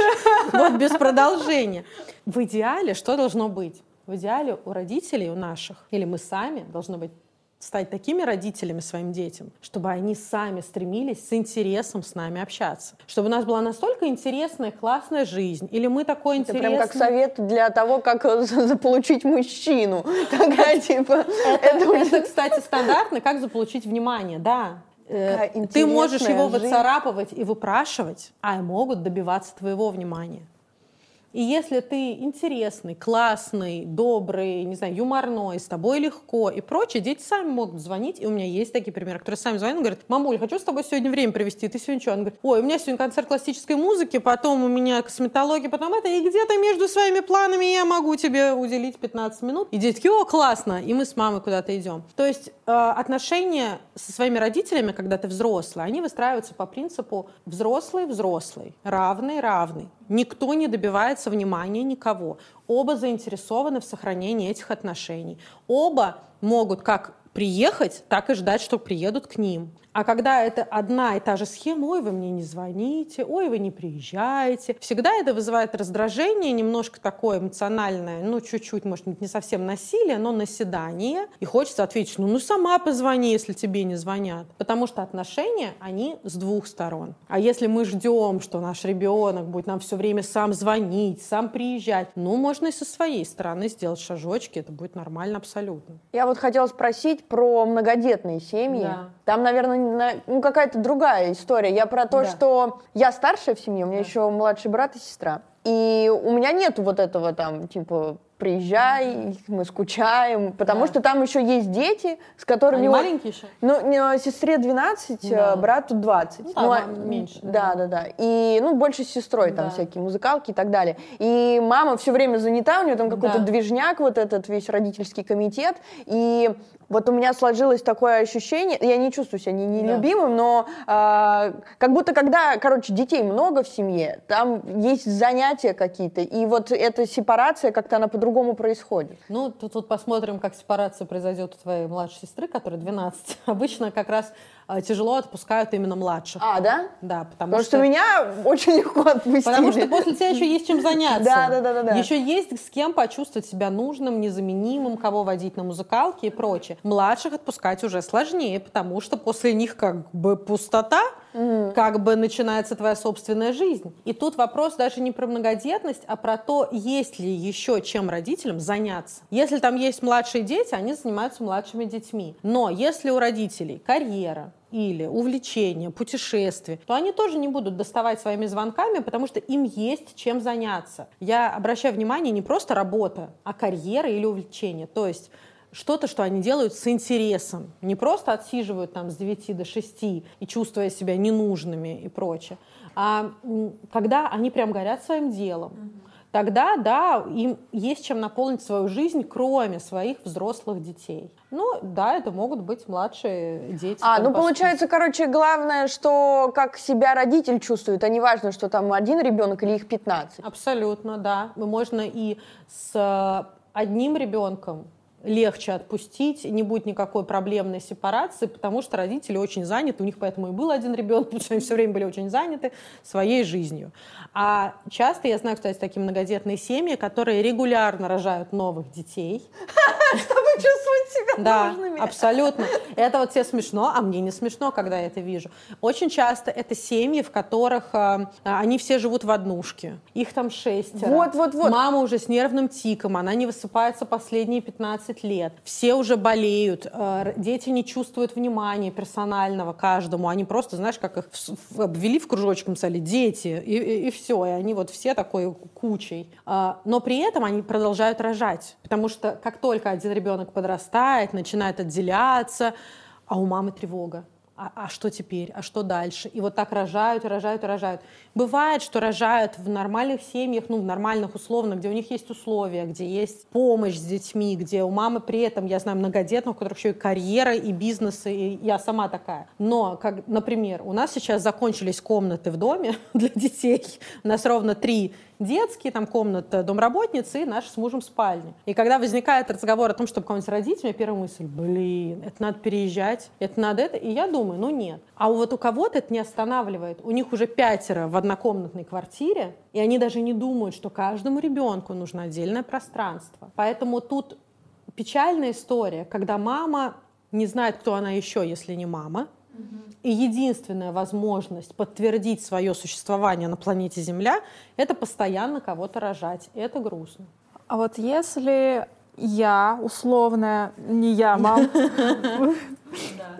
C: Вот без продолжения. В идеале что должно быть? В идеале у родителей, у наших, или мы сами должны быть стать такими родителями своим детям, чтобы они сами стремились с интересом с нами общаться. Чтобы у нас была настолько интересная, классная жизнь. Или мы такой интересный...
A: Это прям как совет для того, как э, заполучить мужчину. Какая, типа...
C: Это, кстати, стандартно, как заполучить внимание, да. Э, ты можешь его выцарапывать и выпрашивать, а могут добиваться твоего внимания. И если ты интересный, классный, добрый, не знаю, юморной, с тобой легко и прочее, дети сами могут звонить. И у меня есть такие примеры, которые сами звонят и говорят, мамуль, хочу с тобой сегодня время провести. Ты сегодня что? Он говорит, ой, у меня сегодня концерт классической музыки, потом у меня косметология, потом это, и где-то между своими планами я могу тебе уделить 15 минут. И дети такие, о, классно, и мы с мамой куда-то идем. То есть э, отношения со своими родителями, когда ты взрослый, они выстраиваются по принципу взрослый-взрослый, равный-равный. Никто не добивается внимания никого. Оба заинтересованы в сохранении этих отношений. Оба могут как приехать, так и ждать, что приедут к ним. А когда это одна и та же схема, ой, вы мне не звоните, ой, вы не приезжаете, всегда это вызывает раздражение, немножко такое эмоциональное, ну, чуть-чуть, может быть, не совсем насилие, но наседание. И хочется ответить, ну, ну, сама позвони, если тебе не звонят. Потому что отношения, они с двух сторон. А если мы ждем, что наш ребенок будет нам все время сам звонить, сам приезжать, ну, можно и со своей стороны сделать шажочки, это будет нормально абсолютно.
A: Я вот хотела спросить про многодетные семьи. Да. Там, наверное, ну, какая-то другая история. Я про то, да. что я старшая в семье, у меня да. еще младший брат и сестра. И у меня нету вот этого там, типа, приезжай, мы скучаем, потому да. что там еще есть дети, с которыми... Они
C: маленькие еще?
A: Ну, сестре 12, да. брату 20. Ну,
C: да, ну, а, меньше.
A: Да, да, да. И, ну, больше с сестрой, там да. всякие музыкалки и так далее. И мама все время занята, у нее там какой-то да. движняк, вот этот весь родительский комитет, и вот у меня сложилось такое ощущение, я не чувствую себя нелюбимым, да. но э, как будто когда, короче, детей много в семье, там есть занятия какие-то, и вот эта сепарация как-то она по-другому происходит.
C: Ну, тут, тут посмотрим, как сепарация произойдет у твоей младшей сестры, которая 12. Обычно как раз а, тяжело отпускают именно младших.
A: А, да?
C: Да,
A: потому, потому что... что меня очень легко отпустили.
C: Потому что после тебя еще есть чем заняться.
A: Да, да, да, да.
C: Еще есть с кем почувствовать себя нужным, незаменимым, кого водить на музыкалки и прочее. Младших отпускать уже сложнее, потому что после них как бы пустота, угу. как бы начинается твоя собственная жизнь. И тут вопрос даже не про многодетность, а про то, есть ли еще чем родителям заняться. Если там есть младшие дети, они занимаются младшими детьми. Но если у родителей карьера, или увлечения, путешествия, то они тоже не будут доставать своими звонками, потому что им есть чем заняться. Я обращаю внимание не просто работа, а карьера или увлечение. То есть что-то, что они делают с интересом. Не просто отсиживают там с 9 до 6 и чувствуя себя ненужными и прочее, а когда они прям горят своим делом тогда, да, им есть чем наполнить свою жизнь, кроме своих взрослых детей. Ну, да, это могут быть младшие дети.
A: А, ну, получается, короче, главное, что как себя родитель чувствует, а не важно, что там один ребенок или их 15.
C: Абсолютно, да. Можно и с одним ребенком легче отпустить, не будет никакой проблемной сепарации, потому что родители очень заняты, у них поэтому и был один ребенок, потому что они все время были очень заняты своей жизнью. А часто, я знаю, кстати, такие многодетные семьи, которые регулярно рожают новых детей.
A: Чтобы чувствовать себя
C: да, нужными. абсолютно. Это вот все смешно, а мне не смешно, когда я это вижу. Очень часто это семьи, в которых э, они все живут в однушке. Их там шестеро.
A: Вот, вот, вот.
C: Мама уже с нервным тиком, она не высыпается последние 15 лет. Все уже болеют, э, дети не чувствуют внимания персонального каждому. Они просто, знаешь, как их обвели в кружочком, сказали, дети, и, и, и все. И они вот все такой кучей. Э, но при этом они продолжают рожать. Потому что как только один ребенок подрастает, начинает отделяться, а у мамы тревога. А, а что теперь? А что дальше? И вот так рожают, рожают, рожают. Бывает, что рожают в нормальных семьях, ну, в нормальных условно, где у них есть условия, где есть помощь с детьми, где у мамы при этом, я знаю, многодетных, у которых еще и карьера, и бизнесы, и я сама такая. Но, как, например, у нас сейчас закончились комнаты в доме для детей. У нас ровно три детский, там комната домработницы и наша с мужем спальня. И когда возникает разговор о том, чтобы кого-нибудь родить, у меня первая мысль, блин, это надо переезжать, это надо это. И я думаю, ну нет. А вот у кого-то это не останавливает. У них уже пятеро в однокомнатной квартире, и они даже не думают, что каждому ребенку нужно отдельное пространство. Поэтому тут печальная история, когда мама не знает, кто она еще, если не мама, и единственная возможность подтвердить свое существование на планете Земля — это постоянно кого-то рожать. И это грустно.
B: А вот если я условная, не я, мам,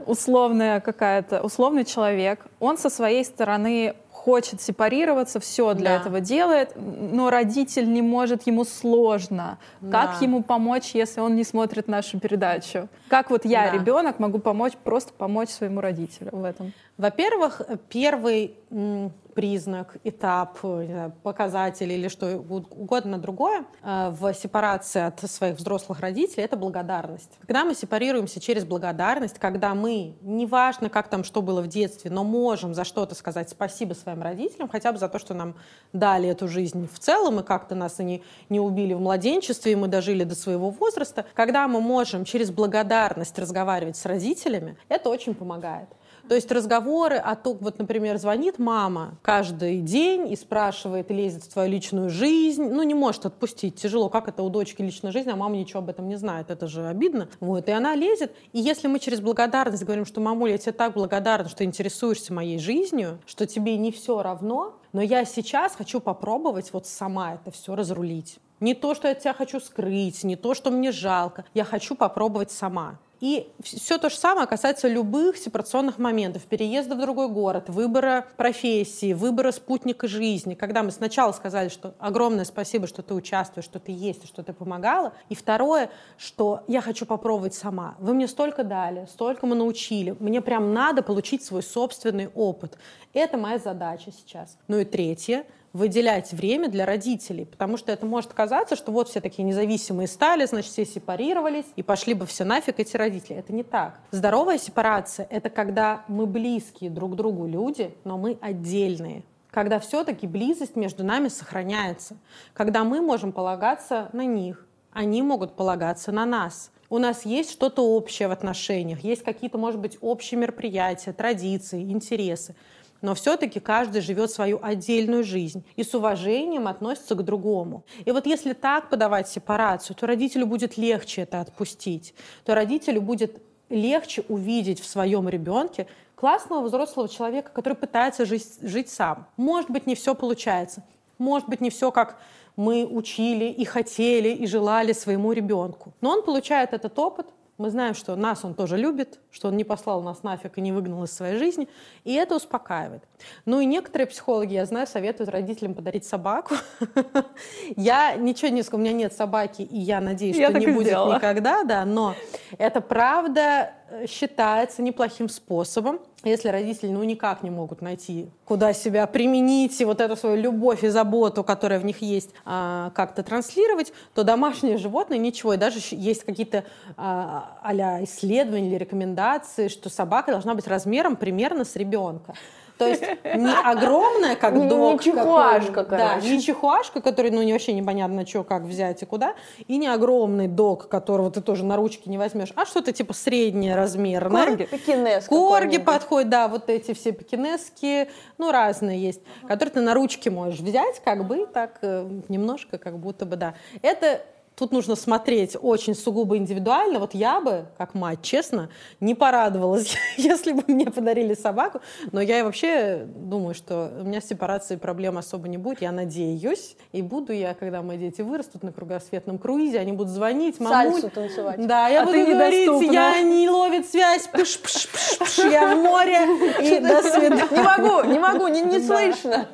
B: условная какая-то, условный человек, он со своей стороны хочет сепарироваться, все для да. этого делает, но родитель не может, ему сложно. Да. Как ему помочь, если он не смотрит нашу передачу? Как вот я, да. ребенок, могу помочь, просто помочь своему родителю в этом?
C: Во-первых, первый признак, этап, знаю, показатель или что угодно другое э, в сепарации от своих взрослых родителей — это благодарность. Когда мы сепарируемся через благодарность, когда мы, неважно, как там что было в детстве, но можем за что-то сказать спасибо своим родителям, хотя бы за то, что нам дали эту жизнь в целом, и как-то нас они не убили в младенчестве, и мы дожили до своего возраста, когда мы можем через благодарность разговаривать с родителями, это очень помогает. То есть разговоры о том, вот, например, звонит мама каждый день и спрашивает, лезет в твою личную жизнь, ну, не может отпустить, тяжело, как это у дочки личная жизнь, а мама ничего об этом не знает, это же обидно. Вот, и она лезет, и если мы через благодарность говорим, что, мамуля, я тебе так благодарна, что интересуешься моей жизнью, что тебе не все равно, но я сейчас хочу попробовать вот сама это все разрулить. Не то, что я тебя хочу скрыть, не то, что мне жалко. Я хочу попробовать сама. И все то же самое касается любых сепарационных моментов. Переезда в другой город, выбора профессии, выбора спутника жизни. Когда мы сначала сказали, что огромное спасибо, что ты участвуешь, что ты есть, что ты помогала. И второе, что я хочу попробовать сама. Вы мне столько дали, столько мы научили. Мне прям надо получить свой собственный опыт. Это моя задача сейчас. Ну и третье, выделять время для родителей, потому что это может казаться, что вот все такие независимые стали, значит, все сепарировались, и пошли бы все нафиг эти родители. Это не так. Здоровая сепарация — это когда мы близкие друг другу люди, но мы отдельные когда все-таки близость между нами сохраняется, когда мы можем полагаться на них, они могут полагаться на нас. У нас есть что-то общее в отношениях, есть какие-то, может быть, общие мероприятия, традиции, интересы но все-таки каждый живет свою отдельную жизнь и с уважением относится к другому. И вот если так подавать сепарацию, то родителю будет легче это отпустить, то родителю будет легче увидеть в своем ребенке классного взрослого человека, который пытается жить, жить сам. Может быть, не все получается. Может быть, не все как мы учили и хотели и желали своему ребенку. Но он получает этот опыт, мы знаем, что нас он тоже любит, что он не послал нас нафиг и не выгнал из своей жизни, и это успокаивает. Ну и некоторые психологи, я знаю, советуют родителям подарить собаку. Я ничего не скажу, у меня нет собаки, и я надеюсь, что не будет никогда, да, но это правда Э, считается неплохим способом, если родители ну, никак не могут найти, куда себя применить, и вот эту свою любовь и заботу, которая в них есть, а, как-то транслировать, то домашнее животное ничего. И даже есть какие-то а исследования или рекомендации, что собака должна быть размером примерно с ребенка. То есть не огромная, как дог.
A: Не чихуашка,
C: Да, не чихуашка, который, ну, не вообще непонятно, что, как взять и куда. И не огромный дог, которого ты тоже на ручки не возьмешь, а что-то типа среднее размерное.
A: Корги, пекинес
C: Корги подходят, да, вот эти все пекинесские, ну, разные есть, которые ты на ручки можешь взять, как бы, так э, немножко, как будто бы, да. Это Тут нужно смотреть очень сугубо индивидуально. Вот я бы, как мать, честно, не порадовалась, если бы мне подарили собаку. Но я вообще думаю, что у меня с сепарацией проблем особо не будет. Я надеюсь. И буду я, когда мои дети вырастут на кругосветном круизе, они будут звонить, мамуль.
A: Сальсу танцевать.
C: Да, я а буду говорить, я не ловит связь, пш -пш -пш -пш, я в море, и до свидания.
A: Не могу, не могу, не, не слышно.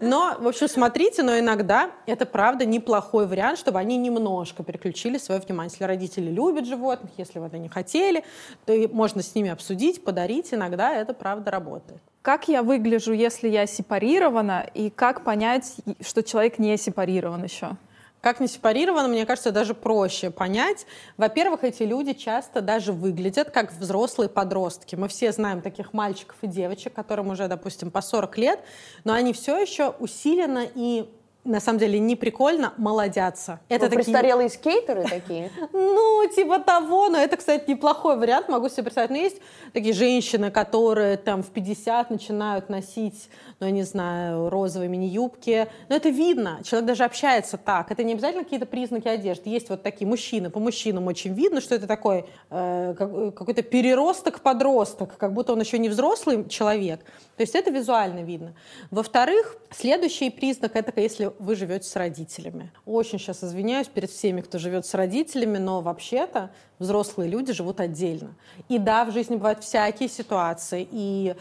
C: Но, в общем, смотрите, но иногда это, правда, неплохой вариант, чтобы они немножко переключили свое внимание. Если родители любят животных, если вот они хотели, то можно с ними обсудить, подарить. Иногда это, правда, работает.
B: Как я выгляжу, если я сепарирована, и как понять, что человек не сепарирован еще?
C: Как не сепарировано, мне кажется, даже проще понять. Во-первых, эти люди часто даже выглядят как взрослые подростки. Мы все знаем таких мальчиков и девочек, которым уже, допустим, по 40 лет, но они все еще усиленно и на самом деле не прикольно молодятся.
A: Это такие... престарелые скейтеры такие?
C: Ну, типа того, но это, кстати, неплохой вариант, могу себе представить. Но есть такие женщины, которые там в 50 начинают носить, ну, я не знаю, розовые мини-юбки. Но это видно, человек даже общается так. Это не обязательно какие-то признаки одежды. Есть вот такие мужчины, по мужчинам очень видно, что это такой э, какой-то переросток-подросток, как будто он еще не взрослый человек. То есть это визуально видно. Во-вторых, следующий признак — это если вы живете с родителями. Очень сейчас извиняюсь перед всеми, кто живет с родителями, но вообще-то взрослые люди живут отдельно. И да, в жизни бывают всякие ситуации, и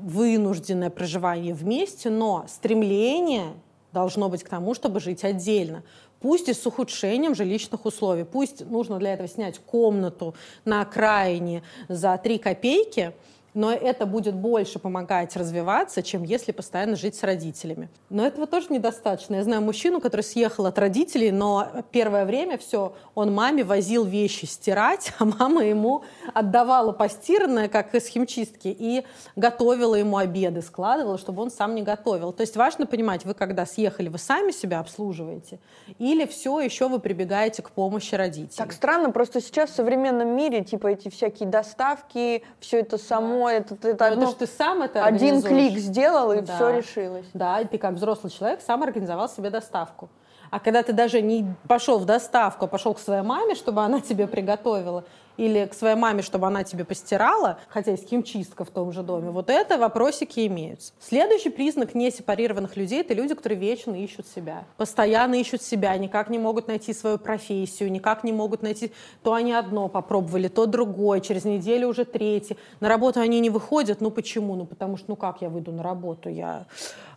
C: вынужденное проживание вместе, но стремление должно быть к тому, чтобы жить отдельно. Пусть и с ухудшением жилищных условий, пусть нужно для этого снять комнату на окраине за 3 копейки – но это будет больше помогать развиваться, чем если постоянно жить с родителями. Но этого тоже недостаточно. Я знаю мужчину, который съехал от родителей, но первое время все, он маме возил вещи стирать, а мама ему отдавала постиранное, как из химчистки, и готовила ему обеды, складывала, чтобы он сам не готовил. То есть важно понимать, вы когда съехали, вы сами себя обслуживаете, или все еще вы прибегаете к помощи родителей.
A: Так странно, просто сейчас в современном мире, типа эти всякие доставки, все это само само, это, это,
C: одно, это ты сам это
A: один клик сделал, и да. все решилось.
C: Да, и ты как взрослый человек сам организовал себе доставку. А когда ты даже не пошел в доставку, а пошел к своей маме, чтобы она тебе приготовила, или к своей маме, чтобы она тебе постирала, хотя есть химчистка в том же доме, вот это вопросики имеются. Следующий признак несепарированных людей – это люди, которые вечно ищут себя. Постоянно ищут себя, никак не могут найти свою профессию, никак не могут найти то они одно попробовали, то другое, через неделю уже третье. На работу они не выходят, ну почему? Ну потому что, ну как я выйду на работу? Я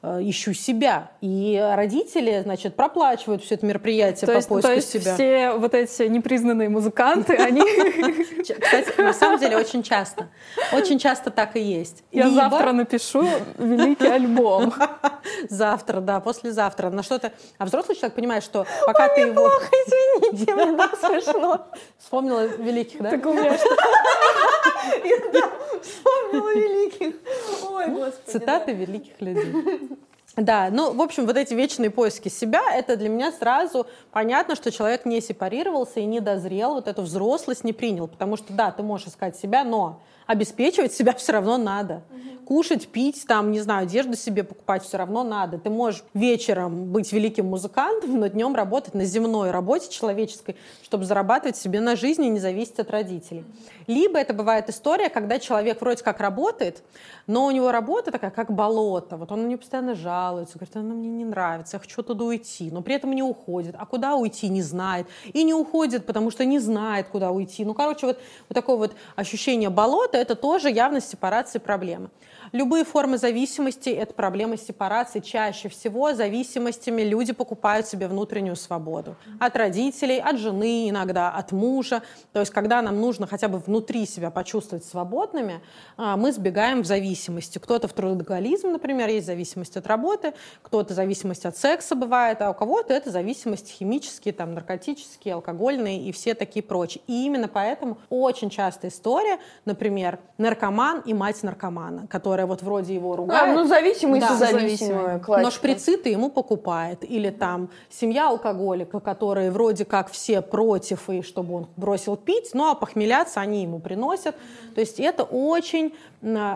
C: Э, ищу себя. И родители, значит, проплачивают все это мероприятие то по есть, поиску
B: то есть
C: себя.
B: все вот эти непризнанные музыканты, они...
C: Кстати, на самом деле очень часто. Очень часто так и есть.
B: Я завтра напишу великий альбом.
C: Завтра, да, послезавтра. На что-то... А взрослый человек понимает, что пока ты его...
A: плохо, извините, мне так смешно.
C: Вспомнила великих, да?
B: Так у меня что
A: Вспомнила великих. Ой, господи.
C: Цитаты великих людей. Да, ну, в общем, вот эти вечные поиски себя, это для меня сразу понятно, что человек не сепарировался и не дозрел, вот эту взрослость не принял, потому что, да, ты можешь искать себя, но обеспечивать себя все равно надо. Угу. Кушать, пить, там, не знаю, одежду себе покупать все равно надо. Ты можешь вечером быть великим музыкантом, но днем работать на земной работе человеческой, чтобы зарабатывать себе на жизни и не зависеть от родителей. Либо это бывает история, когда человек вроде как работает, но у него работа такая, как болото. Вот он на нее постоянно жалуется, говорит, она мне не нравится, я хочу туда уйти, но при этом не уходит. А куда уйти, не знает. И не уходит, потому что не знает, куда уйти. Ну, короче, вот, вот такое вот ощущение болота, это тоже явность сепарации проблемы. Любые формы зависимости – это проблема сепарации. Чаще всего зависимостями люди покупают себе внутреннюю свободу. От родителей, от жены иногда, от мужа. То есть, когда нам нужно хотя бы внутри себя почувствовать свободными, а, мы сбегаем в зависимости. Кто-то в трудоголизм, например, есть зависимость от работы, кто-то зависимость от секса бывает, а у кого-то это зависимость химические, там, наркотические, алкогольные и все такие прочие. И именно поэтому очень частая история, например, наркоман и мать наркомана, которая которая вот вроде его ругает.
A: А, ну, зависимый да, созависимый.
C: Но шприцы ты ему покупает. Или там семья алкоголика, которые вроде как все против, и чтобы он бросил пить, ну, а похмеляться они ему приносят. То есть это очень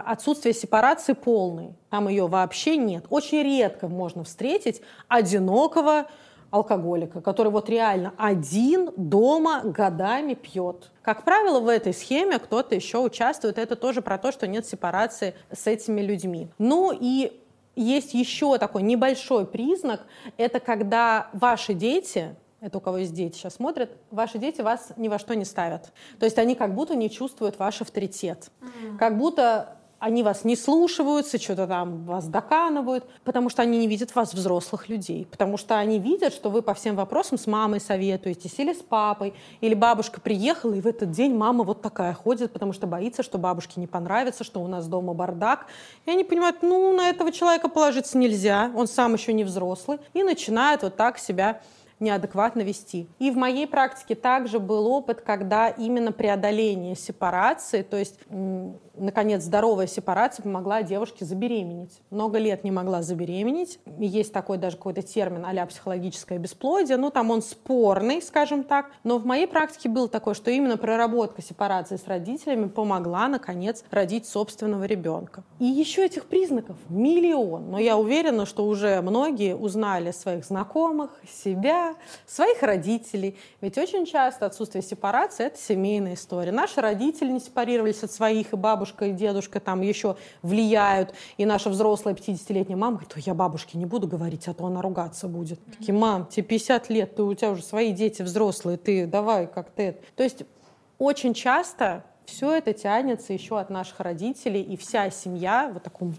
C: отсутствие сепарации полной. Там ее вообще нет. Очень редко можно встретить одинокого алкоголика, который вот реально один дома годами пьет. Как правило, в этой схеме кто-то еще участвует. Это тоже про то, что нет сепарации с этими людьми. Ну и есть еще такой небольшой признак. Это когда ваши дети это у кого есть дети сейчас смотрят, ваши дети вас ни во что не ставят. То есть они как будто не чувствуют ваш авторитет. Mm. Как будто они вас не слушаются, что-то там вас доканывают, потому что они не видят вас взрослых людей, потому что они видят, что вы по всем вопросам с мамой советуетесь или с папой, или бабушка приехала, и в этот день мама вот такая ходит, потому что боится, что бабушке не понравится, что у нас дома бардак. И они понимают, ну, на этого человека положиться нельзя, он сам еще не взрослый, и начинают вот так себя неадекватно вести. И в моей практике также был опыт, когда именно преодоление сепарации, то есть наконец, здоровая сепарация помогла девушке забеременеть. Много лет не могла забеременеть. Есть такой даже какой-то термин а психологическое бесплодие. Ну, там он спорный, скажем так. Но в моей практике было такое, что именно проработка сепарации с родителями помогла, наконец, родить собственного ребенка. И еще этих признаков миллион. Но я уверена, что уже многие узнали своих знакомых, себя, своих родителей. Ведь очень часто отсутствие сепарации — это семейная история. Наши родители не сепарировались от своих, и бабушка, и дедушка там еще влияют. И наша взрослая 50-летняя мама говорит, я бабушке не буду говорить, а то она ругаться будет. Такие, мам, тебе 50 лет, ты, у тебя уже свои дети взрослые, ты давай как ты. То есть очень часто все это тянется еще от наших родителей, и вся семья в таком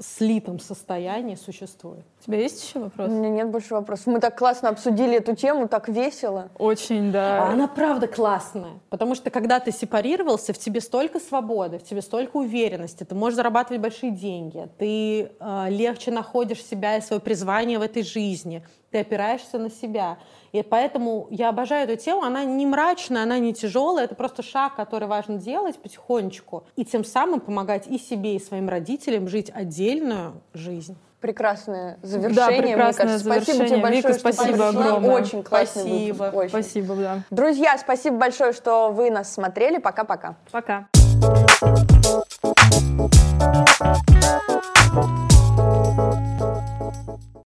C: слитом состоянии существует.
B: У тебя есть еще вопрос?
A: У меня нет больше вопросов. Мы так классно обсудили эту тему, так весело.
B: Очень, да.
C: А она правда классная. Потому что когда ты сепарировался, в тебе столько свободы, в тебе столько уверенности, ты можешь зарабатывать большие деньги, ты э, легче находишь себя и свое призвание в этой жизни, ты опираешься на себя. И поэтому я обожаю эту тему. Она не мрачная, она не тяжелая. Это просто шаг, который важно делать потихонечку. И тем самым помогать и себе, и своим родителям жить отдельную жизнь.
A: Прекрасное завершение. Да,
B: прекрасное мне завершение. Спасибо тебе большое,
A: Вика,
B: что спасибо огромное.
A: Очень классный
B: спасибо.
A: выпуск. Очень.
B: Спасибо, да.
A: Друзья, спасибо большое, что вы нас смотрели. Пока-пока.
B: Пока. -пока. Пока.